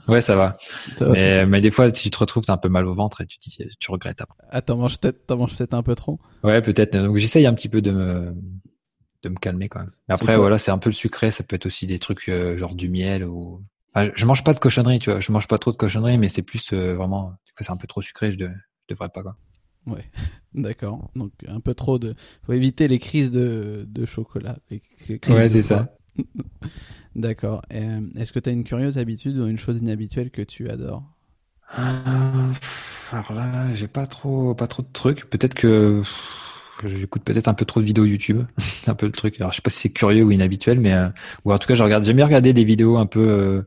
Ouais, ça va. mais, mais des fois, si tu te retrouves, t'as un peu mal au ventre et tu tu regrettes après. Ah, t'en manges peut-être, t'en manges peut-être un peu trop? Ouais, peut-être. Donc j'essaye un petit peu de me, de me calmer quand même. après, voilà, c'est un peu le sucré. Ça peut être aussi des trucs euh, genre du miel ou. je mange pas de cochonnerie, tu vois. Je mange pas trop de cochonnerie, mais c'est plus euh, vraiment. c'est un peu trop sucré. Je, devrais pas quoi. Ouais, d'accord. Donc un peu trop de. Faut éviter les crises de, de chocolat. ouais, c'est ça. d'accord. Euh, est-ce que tu as une curieuse habitude ou une chose inhabituelle que tu adores? Alors là, j'ai pas trop, pas trop de trucs. Peut-être que j'écoute peut-être un peu trop de vidéos YouTube. un peu le truc. Alors, je sais pas si c'est curieux ou inhabituel, mais euh, ou en tout cas, je regarde. J'aime bien regarder des vidéos un peu euh,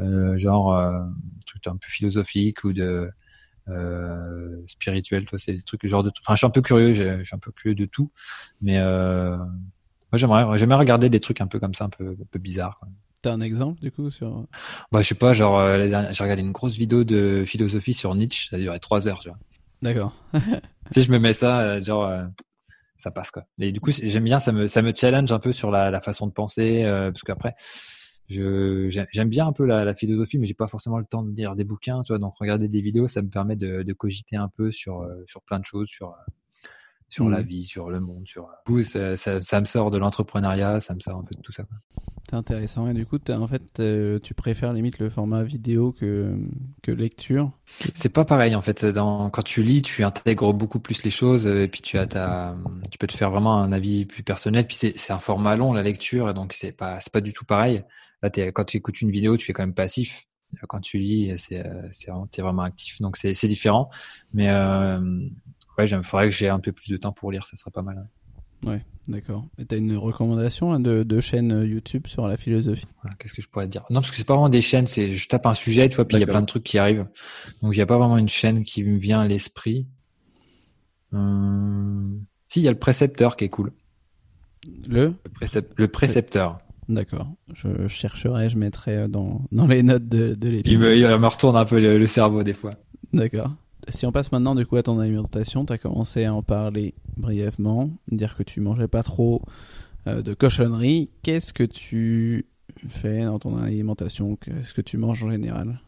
euh genre euh, truc un peu philosophique ou de euh, spirituel. Toi, c'est des trucs genre de. Enfin, je suis un peu curieux. Je suis un peu curieux de tout, mais moi, j'aimerais, j'aimerais regarder des trucs un peu comme ça, un peu, un peu bizarres. T'as un exemple du coup sur Bah, je sais pas. Genre, j'ai regardé une grosse vidéo de philosophie sur Nietzsche. Ça a duré trois heures, tu vois. D'accord. tu sais, je me mets ça, genre, ça passe quoi. Et du coup, j'aime bien, ça me ça me challenge un peu sur la, la façon de penser, euh, parce qu'après, j'aime bien un peu la, philosophie, mais j'ai pas forcément le temps de lire des bouquins, tu vois. Donc regarder des vidéos, ça me permet de, de cogiter un peu sur sur plein de choses, sur sur la mmh. vie, sur le monde, sur. Ça, ça, ça me sort de l'entrepreneuriat, ça me sort un peu de tout ça. C'est intéressant. Et du coup, en fait, tu préfères limite le format vidéo que, que lecture? C'est pas pareil en fait. Dans, quand tu lis, tu intègres beaucoup plus les choses et puis tu as ta, tu peux te faire vraiment un avis plus personnel. Puis c'est un format long la lecture et donc c'est pas pas du tout pareil. Là, quand tu écoutes une vidéo, tu es quand même passif. Quand tu lis, c'est vraiment, es vraiment actif. Donc c'est différent. Mais euh, ouais, il faudrait que j'ai un peu plus de temps pour lire, ça serait pas mal. Ouais, d'accord. Et t'as une recommandation de, de chaîne euh, YouTube sur la philosophie? Qu'est-ce que je pourrais dire? Non, parce que c'est pas vraiment des chaînes, c'est je tape un sujet, tu vois, puis il y a plein de trucs qui arrivent. Donc il n'y a pas vraiment une chaîne qui me vient à l'esprit. Hum... Si, il y a le précepteur qui est cool. Le? Le, précepteur. D'accord. Je chercherai, je mettrai euh, dans, dans les notes de, de l'épisode. Il me, retourne un peu le cerveau des fois. D'accord si on passe maintenant du coup à ton alimentation, tu as commencé à en parler brièvement, dire que tu mangeais pas trop euh, de cochonneries. Qu'est-ce que tu fais dans ton alimentation? Qu'est-ce que tu manges en général?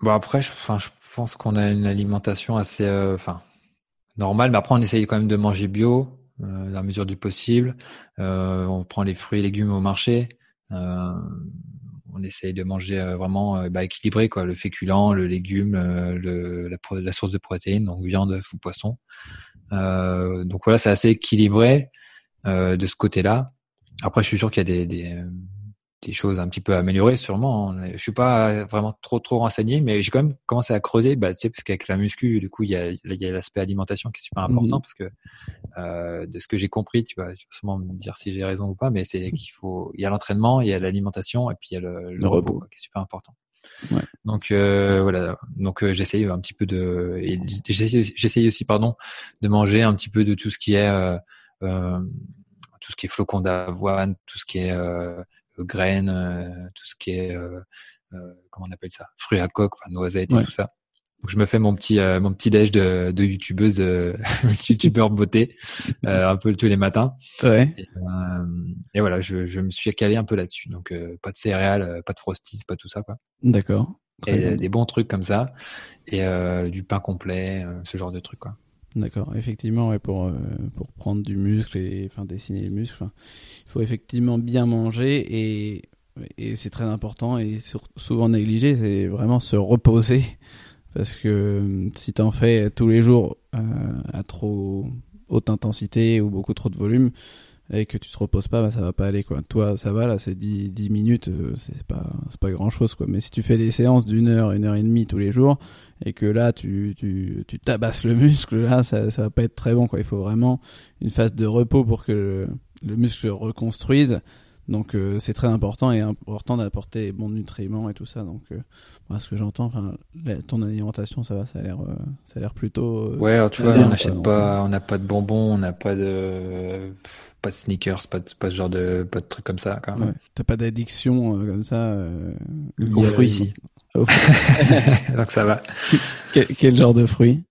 Bon après, je, je pense qu'on a une alimentation assez, euh, normale. Mais après, on essaye quand même de manger bio, euh, dans la mesure du possible. on prend les fruits et légumes au marché on essaye de manger euh, vraiment euh, bah, équilibré, quoi, le féculent, le légume, euh, le, la, source de protéines, donc viande, ou poisson. donc voilà, c'est assez équilibré de ce côté-là. Après, je suis sûr qu'il y a des choses un petit peu améliorées sûrement. Hein. Je suis pas vraiment trop trop renseigné, mais j'ai quand même commencé à creuser, bah, tu sais, parce qu'avec la muscu, du coup, il y a, il y a l'aspect alimentation qui est super important mmh parce que euh, de ce que j'ai compris, tu vas, sûrement me dire si j'ai raison ou pas, mais c'est qu'il faut, il y a l'entraînement, il y a l'alimentation et puis il y a le, le, repos, qui est super important. Ouais. Donc euh, voilà, donc euh, j'essaye un petit peu de, j'essaye aussi pardon de manger un petit peu de tout ce qui est euh, euh tout ce qui est flocons d'avoine, tout ce qui est euh, graines, euh, tout ce qui est euh, euh, comment on appelle ça, fruits à coque, enfin noisettes et tout ça. Donc je me fais mon petit mon petit déj de, de youtubeuse youtubeur beauté un peu tous les matins. Ouais. Et, voilà, je, je me suis calé un peu là-dessus. Donc pas de céréales, pas de frosties, pas tout ça quoi. D'accord. Et des bons trucs comme ça et du pain complet, ce genre de trucs quoi. D'accord, effectivement, pour, euh, pour prendre du muscle et enfin, dessiner les muscles, il faut effectivement bien manger et, c'est très important et souvent négligé, c'est vraiment se reposer. Parce que euh, si tu en fais tous les jours euh, à trop haute intensité ou beaucoup trop de volume, et que tu te reposes pas, bah, ça va pas aller quoi. Toi, ça va là, c'est 10, 10 minutes, euh, c'est pas c'est pas grand chose quoi. Mais si tu fais des séances d'une heure, une heure et demie tous les jours, et que là tu tu tu tabasses le muscle, là ça ça va pas être très bon quoi. Il faut vraiment une phase de repos pour que le, le muscle se reconstruise. Donc euh, c'est très important et important d'apporter les bons nutriments et tout ça. Donc euh, moi, ce que j'entends, enfin ton alimentation ça va, ça a l'air ça a l'air plutôt. ouais, tu vois, on n'achète pas, on n'a pas de bonbons, on n'a pas de pas de sneakers, pas de, pas de genre de, pas de trucs comme ça, quand même. Ouais. T'as pas d'addiction euh, comme ça euh, Aux fruits ici. Donc ça va. Quel, genre de fruits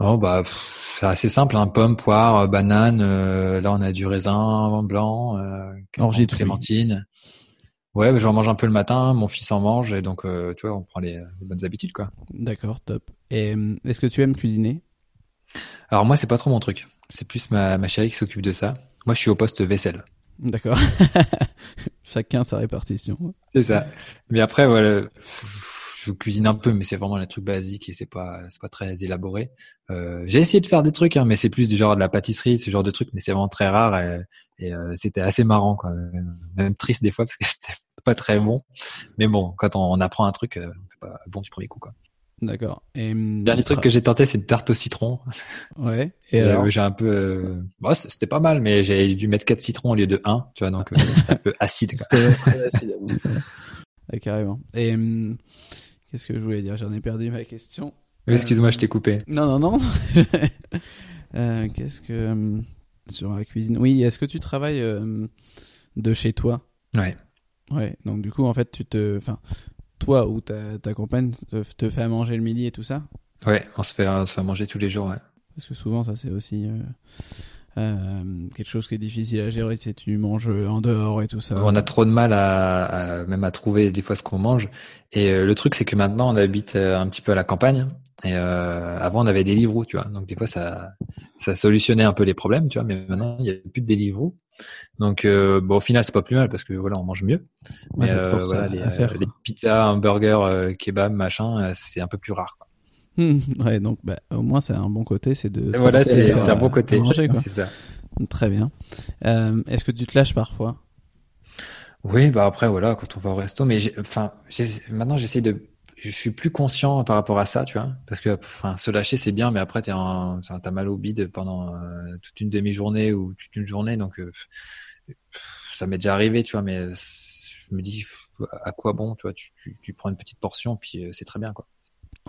Oh bah c'est assez simple, hein. pomme, poire, banane. Euh, là on a du raisin blanc, euh, orgie de clémentine. Ouais, bah, j'en mange un peu le matin, mon fils en mange et donc tu vois on prend les, les bonnes habitudes quoi. D'accord, top. Et est-ce que tu aimes cuisiner? Alors moi c'est pas trop mon truc. C'est plus ma, ma chérie qui s'occupe de ça. Moi, je suis au poste vaisselle. D'accord. Chacun sa répartition. C'est ça. Mais après, voilà, je cuisine un peu, mais c'est vraiment un truc basique et c'est pas, c'est pas très élaboré. Euh, j'ai essayé de faire des trucs, hein, mais c'est plus du genre de la pâtisserie, ce genre de trucs, mais c'est vraiment très rare et, et euh, c'était assez marrant, quoi. Même triste des fois parce que c'était pas très bon. Mais bon, quand on, on apprend un truc, euh, pas bon du premier coup, quoi. D'accord. Et hum, dernier truc que j'ai tenté, c'est une tarte au citron. Ouais. Et, euh, j'ai un peu, euh... bon, c'était pas mal, mais j'ai dû mettre 4 citrons au lieu de 1, tu vois, donc euh, c'est un peu acide. C'était très acide. ouais, carrément. Et hum, qu'est-ce que je voulais dire? J'en ai perdu ma question. Excuse-moi, je t'ai coupé. Non, non, non. Euh, qu'est-ce que hum, sur la cuisine? Oui, est-ce que tu travailles de chez toi? Ouais. Ouais. Donc du coup, en fait, tu te, enfin, toi ou ta, ta compagne te, fait à manger le midi et tout ça? Ouais, on se fait, on se fait manger tous les jours, ouais. Parce que souvent, ça c'est aussi euh, quelque chose qui est difficile à gérer, c'est tu manges en dehors et tout ça. On a trop de mal à, même à trouver des fois ce qu'on mange. Et le truc, c'est que maintenant, on habite un petit peu à la campagne. Et avant, on avait des livres, tu vois. Donc des fois, ça, ça solutionnait un peu les problèmes, tu vois. Mais maintenant, il n'y a plus de Deliveroo. Donc, euh, bon, au final, c'est pas plus mal parce que voilà, on mange mieux. Mais euh, voilà, les, euh, les, pizzas, hamburgers, kebab, machin, c'est un peu plus rare. Quoi. ouais, donc bah, au moins, c'est un bon côté, c'est de. voilà, c'est un bon côté. C'est ça. Très bien. Est-ce que tu te lâches parfois? Oui, bah après voilà, quand on va au resto, mais enfin, maintenant j'essaie de je suis plus conscient par rapport à ça, tu vois, parce que enfin se lâcher c'est bien, mais après en, t'as mal au bide pendant euh, toute une demi-journée ou toute une journée, donc euh, ça m'est déjà arrivé, tu vois, mais je me dis à quoi bon, tu vois, tu, tu, tu prends une petite portion puis euh, c'est très bien quoi.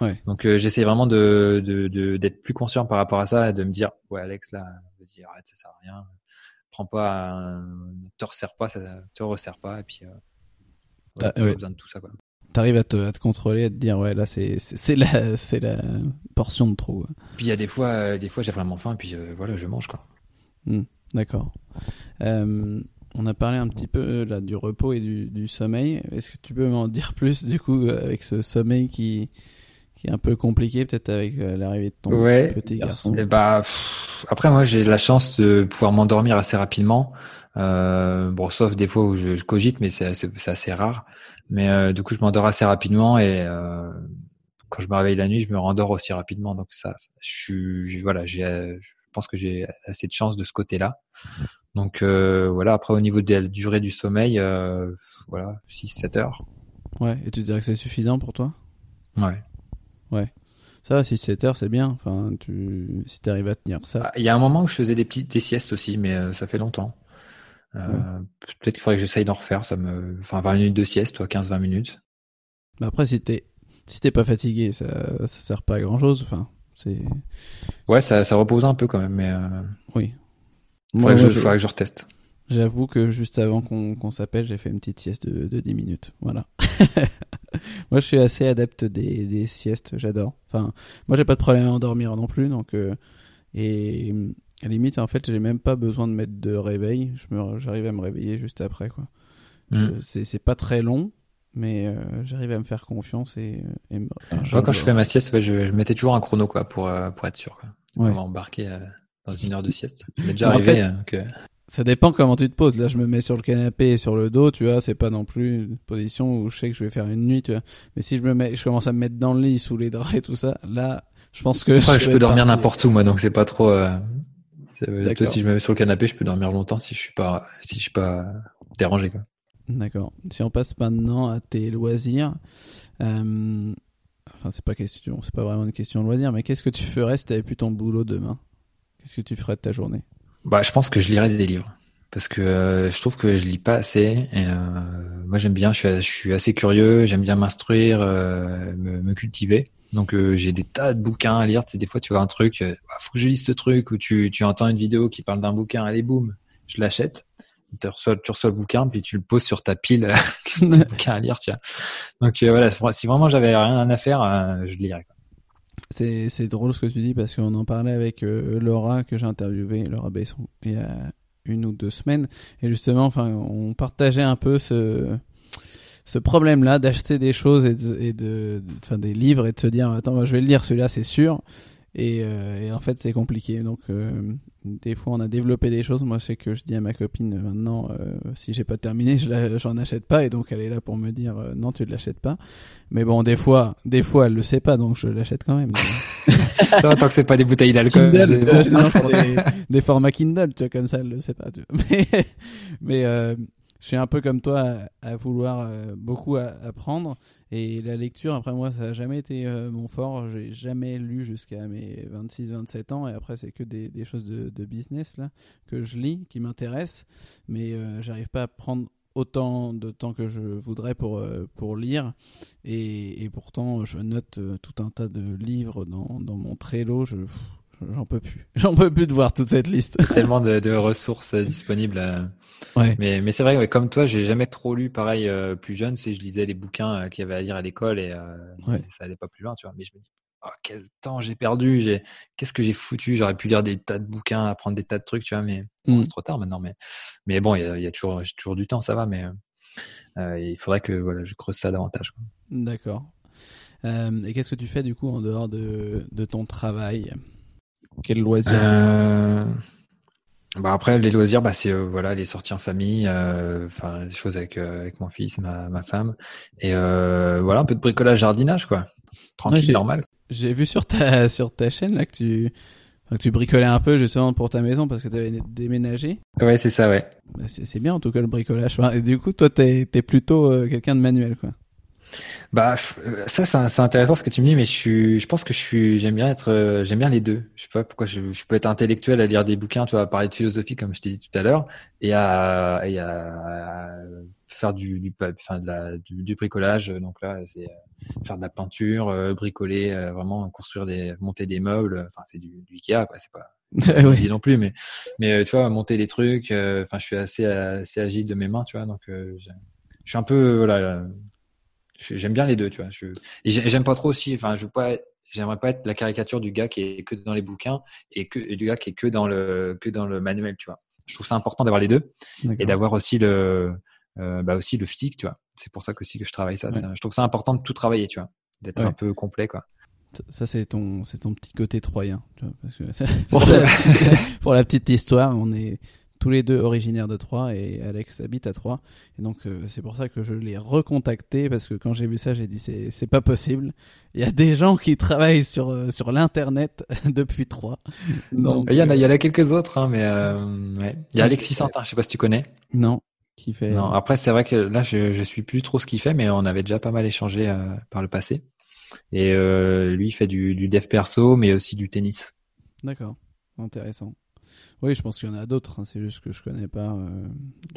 Ouais. Donc j'essaie vraiment de, de, d'être plus conscient par rapport à ça et de me dire ouais Alex là, vas-y arrête ça sert à rien, prends pas, te resserre pas, ça te resserre pas et puis ouais, ah, besoin de tout ça quoi t'arrives à te, à te contrôler, à te dire ouais là c'est c'est la c'est la portion de trop. Puis il y a des fois euh, des fois j'ai vraiment faim et puis euh, voilà je mange quoi. Hmm, d'accord. Euh, on a parlé un petit peu là du repos et du, du sommeil. Est-ce que tu peux m'en dire plus du coup avec ce sommeil qui qui est un peu compliqué peut-être avec l'arrivée de ton petit garçon. Et eh bah après moi j'ai la chance de pouvoir m'endormir assez rapidement. Euh, bon, sauf des fois où je, je cogite, mais c'est assez rare. Mais euh, du coup, je m'endors assez rapidement et euh, quand je me réveille la nuit, je me rendors aussi rapidement. Donc ça, je suis, voilà, j'ai, je pense que j'ai assez de chance de ce côté-là. Donc euh, voilà. Après, au niveau de la durée du sommeil, euh, voilà, 6-7 heures. Ouais. Et tu dirais que c'est suffisant pour toi? Ouais. Ouais. Ça va, 6-7 heures, c'est bien. Enfin, tu, si tu arrives à tenir ça. Ah, il y a un moment où je faisais des petites des siestes aussi, mais euh, ça fait longtemps. Euh, peut-être qu'il faudrait que j'essaye d'en refaire. Ça me, enfin, 20 minutes de sieste, toi, 15-20 minutes. Bah après, si t'es, si t'es pas fatigué, ça, ça sert pas à grand chose. Enfin, c'est. Ouais, ça, ça repose un peu quand même, mais. Euh... Oui. Faudrait, que je, faudrait que je reteste. J'avoue que juste avant qu'on qu'on s'appelle, j'ai fait une petite sieste de, de 10 minutes. Voilà. moi, je suis assez adepte des, des siestes. J'adore. Enfin, moi, j'ai pas de problème à endormir non plus. Donc, euh, et à la limite, en fait, j'ai même pas besoin de mettre de réveil. Je j'arrive à me réveiller juste après, quoi. Mm. C'est, pas très long, mais euh, j'arrive à me faire confiance et. et enfin, quand je fais ma sieste, je, je, mettais toujours un chrono, quoi, pour euh, pour être sûr, quoi. Ouais. embarquer dans une heure de sieste. Ça m'est déjà arrivé hein, que. Ça dépend comment tu te poses. Là, je me mets sur le canapé et sur le dos, tu vois. C'est pas non plus une position où je sais que je vais faire une nuit, tu vois. Mais si je me mets, je commence à me mettre dans le lit, sous les draps et tout ça, là, je pense que. je, je peux dormir n'importe où, moi, donc c'est pas trop. Euh... Si je me mets sur le canapé, je peux dormir longtemps si je suis pas, si je suis pas dérangé. Quoi. D'accord. Si on passe maintenant à tes loisirs, euh... enfin c'est pas question, c'est pas vraiment une question de loisirs, mais qu'est-ce que tu ferais si t'avais plus ton boulot demain? Qu'est-ce que tu ferais de ta journée? Bah, je pense que je lirais des livres parce que euh, je trouve que je lis pas assez. Et, euh, moi, j'aime bien, je suis, je suis assez curieux, j'aime bien m'instruire, euh, me, me, cultiver. Donc euh, j'ai des tas de bouquins à lire. Tu sais, des fois tu vois un truc, euh, ah, faut que je lise ce truc, ou tu, tu entends une vidéo qui parle d'un bouquin, allez boum, je l'achète. Tu reçois, tu reçois le bouquin, puis tu le poses sur ta pile de bouquins à lire. Tiens. Donc euh, voilà, si vraiment j'avais rien à faire, je lirais. C'est, c'est drôle ce que tu dis parce qu'on en parlait avec Laura que j'ai interviewé, Laura Besson, il y a une ou deux semaines. Et justement, enfin, on partageait un peu ce, ce problème-là d'acheter des choses et, de, et des livres et de se dire attends je vais le lire celui-là c'est sûr et, euh, et, en fait c'est compliqué. Donc euh, des fois on a développé des choses. Moi je sais que je dis à ma copine maintenant euh, si j'ai pas terminé je j'en achète pas. Et donc elle est là pour me dire non tu ne l'achètes pas. Mais bon des fois des fois elle le sait pas donc je l'achète quand même. Tant que c'est pas des bouteilles d'alcool des, des, formats Kindle tu vois comme ça elle le sait pas tu vois. mais mais je suis un peu comme toi à, vouloir euh, beaucoup apprendre. Et la lecture après moi ça n'a jamais été euh, mon fort. J'ai jamais lu jusqu'à mes 26 27 ans. Et après c'est que des, choses de, business là que je lis qui m'intéressent. Mais euh, j'arrive pas à prendre autant de temps que je voudrais pour pour lire. Et, et pourtant je note tout un tas de livres dans, dans mon Trello. Je j'en peux plus. J'en peux plus de voir toute cette liste. Tellement de, de ressources disponibles. Euh. Ouais. Mais, mais c'est vrai, comme toi, j'ai jamais trop lu pareil euh, plus jeune. C'est je lisais les bouquins euh, qu'il y avait à lire à l'école et, ça allait pas plus loin, tu vois. Mais je me dis, oh, quel temps j'ai perdu, j'ai qu'est-ce que j'ai foutu, j'aurais pu lire des tas de bouquins, apprendre des tas de trucs, tu vois, mais Mm. c'est trop tard maintenant. Mais, mais bon, il y a, il y a toujours, j'ai toujours du temps, ça va, mais euh, il faudrait que voilà, je creuse ça davantage. D'accord. Euh, et qu'est-ce que tu fais du coup en dehors de, de ton travail? Quel loisir Euh, bah après les loisirs, bah c'est euh, voilà les sorties en famille, euh, enfin des choses avec euh, avec mon fils, ma, ma femme, et euh, voilà un peu de bricolage, jardinage quoi, tranquille, j'ai- normal. J'ai vu sur ta sur ta chaîne là que tu que tu bricolais un peu justement pour ta maison parce que tu avais déménagé. Ouais c'est ça ouais. Bah, c'est bien en tout cas le bricolage. Enfin, et du coup, toi, t'es es plutôt euh, quelqu'un de manuel, quoi. Bah euh, ça c'est intéressant ce que tu me dis, mais je suis, je pense que je suis, j'aime bien être, euh, j'aime bien les deux. Je sais pas pourquoi je, je peux être intellectuel à lire des bouquins, tu vois, à parler de philosophie comme je t'ai dit tout à l'heure, et à, et à, faire du, du, enfin de la, du, du bricolage. Donc là c'est euh, faire de la peinture, euh, bricoler, euh, vraiment construire des, monter des meubles. Enfin c'est du, du Ikea quoi, c'est pas oui. non plus, mais mais tu vois monter des trucs. euh, Enfin je suis assez assez agile de mes mains, tu vois, donc je suis un peu voilà. J'aime bien les deux, tu vois. Je, et j'ai- j'aime pas trop aussi. Enfin, je veux pas. J'aimerais pas être la caricature du gars qui est que dans les bouquins et que et du gars qui est que dans le que dans le manuel, tu vois. Je trouve ça important d'avoir les deux et d'avoir aussi le euh, bah aussi le physique, tu vois. C'est pour ça que aussi que je travaille ça. Ouais. Je trouve ça important de tout travailler, tu vois, d'être Ouais. un peu complet, quoi. Ça, ça, c'est ton c'est ton petit côté troyen, tu vois, parce que ça- pour, la petite, pour la petite histoire, on est tous les deux originaires de Troyes et Alex habite à Troyes. Et donc euh, c'est pour ça que je l'ai recontacté parce que quand j'ai vu ça, j'ai dit c'est c'est pas possible. Il y a des gens qui travaillent sur euh, sur l'internet depuis Troyes. Donc, Il y en a, euh, il y en a quelques autres, hein, mais euh, ouais. Il y a Alexis Santin, je sais pas si tu connais. non qui fait Non, après c'est vrai que là je je suis plus trop ce qu'il fait, mais on avait déjà pas mal échangé par le passé. Et lui il fait du du dev perso, mais aussi du tennis. D'accord, intéressant. Oui, je pense qu'il y en a d'autres. hein, c'est juste que je connais pas. euh,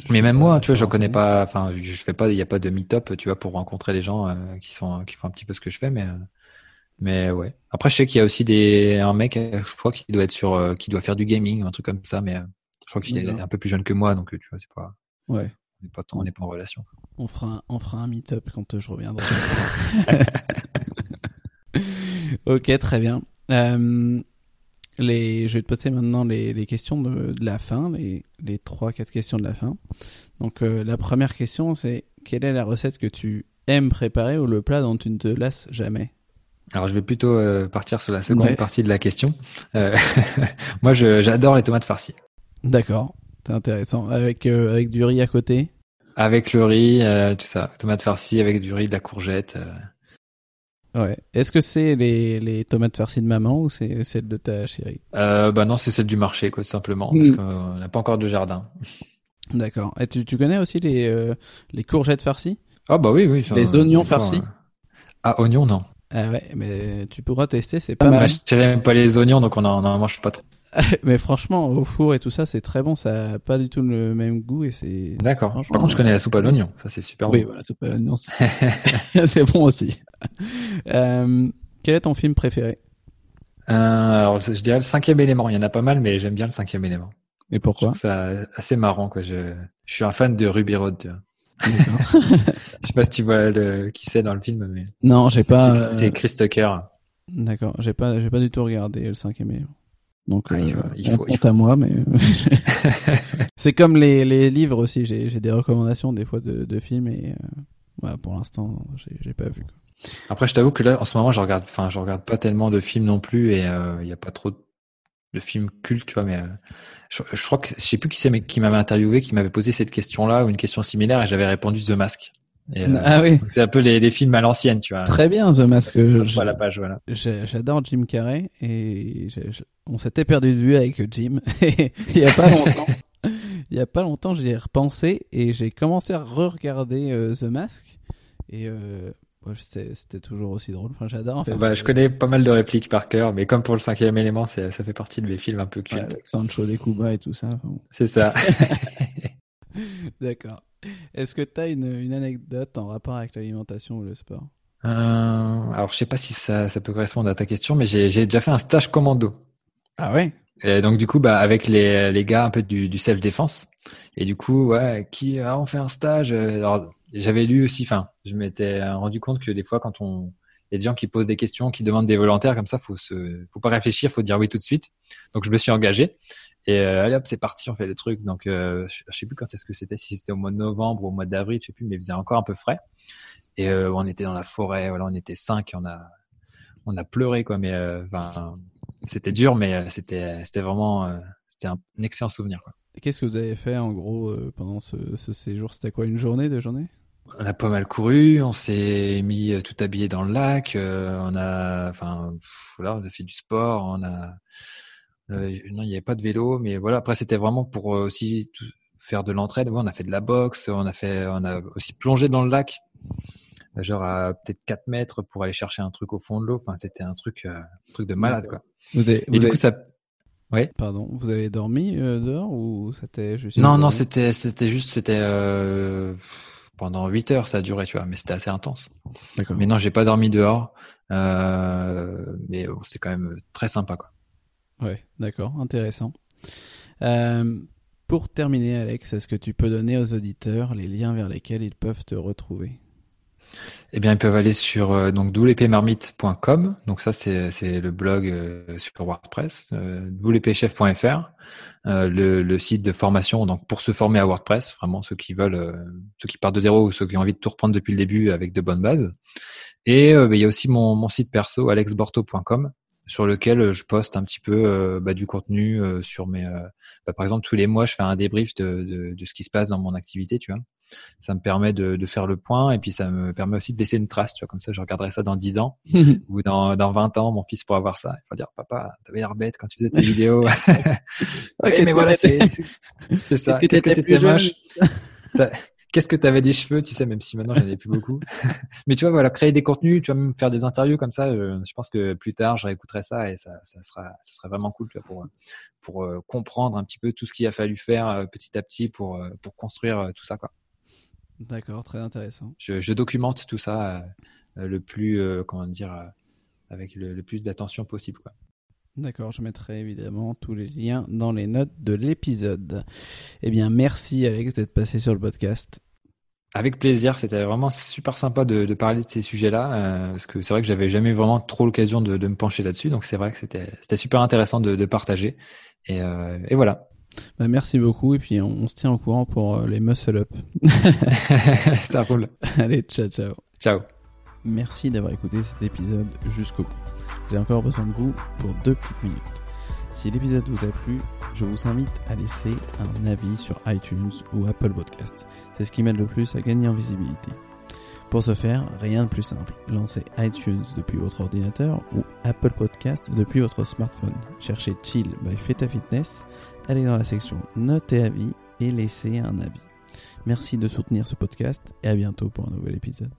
je Mais même pas- moi, tu vois, je connais pas. Enfin, je fais pas. Il y a pas de meet-up, tu vois, pour rencontrer les gens euh, qui sont qui font un petit peu ce que je fais, mais euh, mais ouais. Après, je sais qu'il y a aussi des un mec, je crois qu'il doit être sur, qui doit faire du gaming, un truc comme ça, mais je crois qu'il est un peu plus jeune que moi, donc tu vois, c'est pas, Ouais. on n'est pas, on n'est pas en relation. On fera un, on fera un meet-up quand je reviendrai. ok, très bien. Euh, les, je vais te poser maintenant les, les questions de, de la fin, les, les trois, quatre questions de la fin. Donc, euh, la première question, c'est quelle est la recette que tu aimes préparer ou le plat dont tu ne te lasses jamais? Alors, je vais plutôt euh, partir sur la seconde Ouais. partie de la question. Euh, moi, j'adore les tomates farcies. D'accord, c'est intéressant. Avec, avec du riz à côté? Avec le riz, tout ça. Tomates farcies avec du riz, de la courgette. Ouais. Est-ce que c'est les, les tomates farcies de maman ou c'est celle de ta chérie? Euh, bah non, c'est celle du marché, quoi, tout simplement, Mm. parce qu'on n'a pas encore de jardin. D'accord. Et tu, tu connais aussi les, euh, les courgettes farcies? Ah bah oui, oui. ça, Les oignons fois, farcis euh. Ah, oignons, non. Ah ouais, mais tu pourras tester, c'est pas Pas mal. mal. Je même pas les oignons, donc on en, on en mange pas trop. mais franchement, au four et tout ça, c'est très bon. Ça a pas du tout le même goût et c'est. D'accord. Par contre, je connais la soupe à l'oignon. Ça, c'est super Oui, bon. voilà, c'est pas l'oignon. C'est bon aussi. Euh, quel est ton film préféré? Euh, alors, je dirais le cinquième élément. Il y en a pas mal, mais j'aime bien le cinquième élément. Et Je pourquoi trouve ça assez marrant, quoi. Je, je suis un fan de Ruby Road, tu vois. Je sais pas si tu vois le, qui c'est dans le film, mais Non, j'ai pas. c'est euh, c'est Chris Tucker. D'accord, j'ai pas, j'ai pas du tout regardé le cinquième élément. Donc, Ah, il euh, faut- il faut- il compte à moi, mais c'est comme les, les livres aussi. J'ai, j'ai des recommandations des fois de, de films et euh, voilà, pour l'instant, j'ai, j'ai pas vu. Quoi. Après, je t'avoue que là, en ce moment, je regarde, enfin, je regarde pas tellement de films non plus, et euh, il y a pas trop de films cultes, tu vois. Mais euh, je, je crois que je sais plus qui c'est, mais qui m'avait interviewé, qui m'avait posé cette question-là ou une question similaire, et j'avais répondu The Mask. Et, euh, ah oui, c'est un peu les, les films à l'ancienne, tu vois. très bien The Mask. Vois la page, voilà. J'adore Jim Carrey et on s'était perdu de vue avec Jim il y a pas longtemps. Il y a pas longtemps, j'y ai repensé et j'ai commencé à re-regarder euh, The Mask et euh, ouais, c'était toujours aussi drôle. Enfin, j'adore en fait. Bah, je connais pas mal de répliques par cœur, mais comme pour le cinquième élément, ça fait partie de mes films un peu Ouais, cultes. avec Sancho de Cuba et tout ça. enfin. C'est ça. D'accord. Est-ce que tu as une, une anecdote en rapport avec l'alimentation ou le sport? Euh, alors, je sais pas si ça, ça peut correspondre à ta question, mais j'ai, déjà fait un stage commando. Ah ouais? Et donc du coup, bah avec les, les gars un peu du, du self défense. Et du coup, ouais, qui ah, on fait un stage. euh, Alors j'avais lu aussi, enfin, je m'étais rendu compte que des fois quand on y a des gens qui posent des questions, qui demandent des volontaires comme ça, faut se, faut pas réfléchir, faut dire oui tout de suite. Donc je me suis engagé et euh, allez hop, c'est parti, on fait le truc. Donc euh, je, sais plus quand est-ce que c'était, si c'était au mois de novembre ou au mois d'avril, je sais plus, mais il faisait encore un peu frais. Et euh, on était dans la forêt, voilà, on était cinq, on a, on a pleuré quoi, mais c'était dur, mais c'était, c'était vraiment, c'était un, excellent souvenir quoi. Qu'est-ce que vous avez fait en gros pendant ce, ce séjour? C'était quoi, une journée, deux journées? On a pas mal couru, on s'est mis euh, tout habillé dans le lac, euh, on a, enfin, voilà, on a fait du sport, on a, euh, non, il n'y avait pas de vélo, mais voilà. Après, c'était vraiment pour aussi faire de l'entraide. on a fait de la boxe, on a fait, on a aussi plongé dans le lac, genre à peut-être 4 mètres pour aller chercher un truc au fond de l'eau. Enfin, c'était un truc, un truc de malade, quoi. Vous avez, Et du coup, ça, oui. Pardon, vous avez dormi dehors ou c'était juste Non, non, c'était, c'était juste, c'était pendant 8 heures ça a duré, tu vois, mais c'était assez intense. Mais non, j'ai pas dormi dehors, euh, mais c'est quand même très sympa, quoi. Ouais, d'accord, intéressant. Euh, pour terminer, Alex, est-ce que tu peux donner aux auditeurs les liens vers lesquels ils peuvent te retrouver? Eh bien, ils peuvent aller sur euh, donc doulepmarmite.com. Donc ça, c'est le blog euh, sur WordPress. Euh, le, site de formation. Donc pour se former à WordPress, vraiment ceux qui veulent, ceux qui partent de zéro ou ceux qui ont envie de tout reprendre depuis le début avec de bonnes bases. Et ben, il y a aussi mon, site perso alexborto.com sur lequel je poste un petit peu bah, du contenu sur mes. Bah, par exemple, tous les mois, je fais un débrief de, de, de, ce qui se passe dans mon activité, tu vois ça me permet de, de, faire le point et puis ça me permet aussi de laisser une trace, tu vois, comme ça je regarderai ça dans 10 ans ou dans, dans 20 ans, mon fils pourra voir ça. Il va dire, papa, t'avais l'air bête quand tu faisais tes vidéos. ouais, mais voilà, c'est ça. Qu'est-ce que t'étais moche Qu'est-ce que t'avais des cheveux, tu sais, même si maintenant j'en ai plus beaucoup. mais tu vois, voilà, créer des contenus, tu vas même faire des interviews comme ça. Je, je pense que plus tard, je réécouterai ça et ça, ça sera, ça sera vraiment cool, tu vois, pour pour euh, comprendre un petit peu tout ce qu'il a fallu faire euh, petit à petit pour euh, pour construire tout ça, quoi. D'accord, très intéressant. Je, documente tout ça euh, le plus, euh, comment dire, euh, avec le, plus d'attention possible. Quoi. D'accord, je mettrai évidemment tous les liens dans les notes de l'épisode. Eh bien, merci Alex d'être passé sur le podcast. Avec plaisir, c'était vraiment super sympa de, parler de ces sujets-là, parce que c'est vrai que j'avais jamais vraiment trop l'occasion de, me pencher là-dessus, donc c'est vrai que c'était super intéressant de, partager. Et, et voilà. Bah, merci beaucoup et puis on, se tient au courant pour euh, les muscle up. Ça roule. Allez, ciao ciao. Ciao. Merci d'avoir écouté cet épisode jusqu'au bout. J'ai encore besoin de vous pour deux petites minutes. Si l'épisode vous a plu, je vous invite à laisser un avis sur iTunes ou Apple Podcast. C'est ce qui m'aide le plus à gagner en visibilité. Pour ce faire, rien de plus simple. Lancez iTunes depuis votre ordinateur ou Apple Podcast depuis votre smartphone. Cherchez Chill by Feta Fitness allez dans la section Notes et avis et laissez un avis. Merci de soutenir ce podcast et à bientôt pour un nouvel épisode.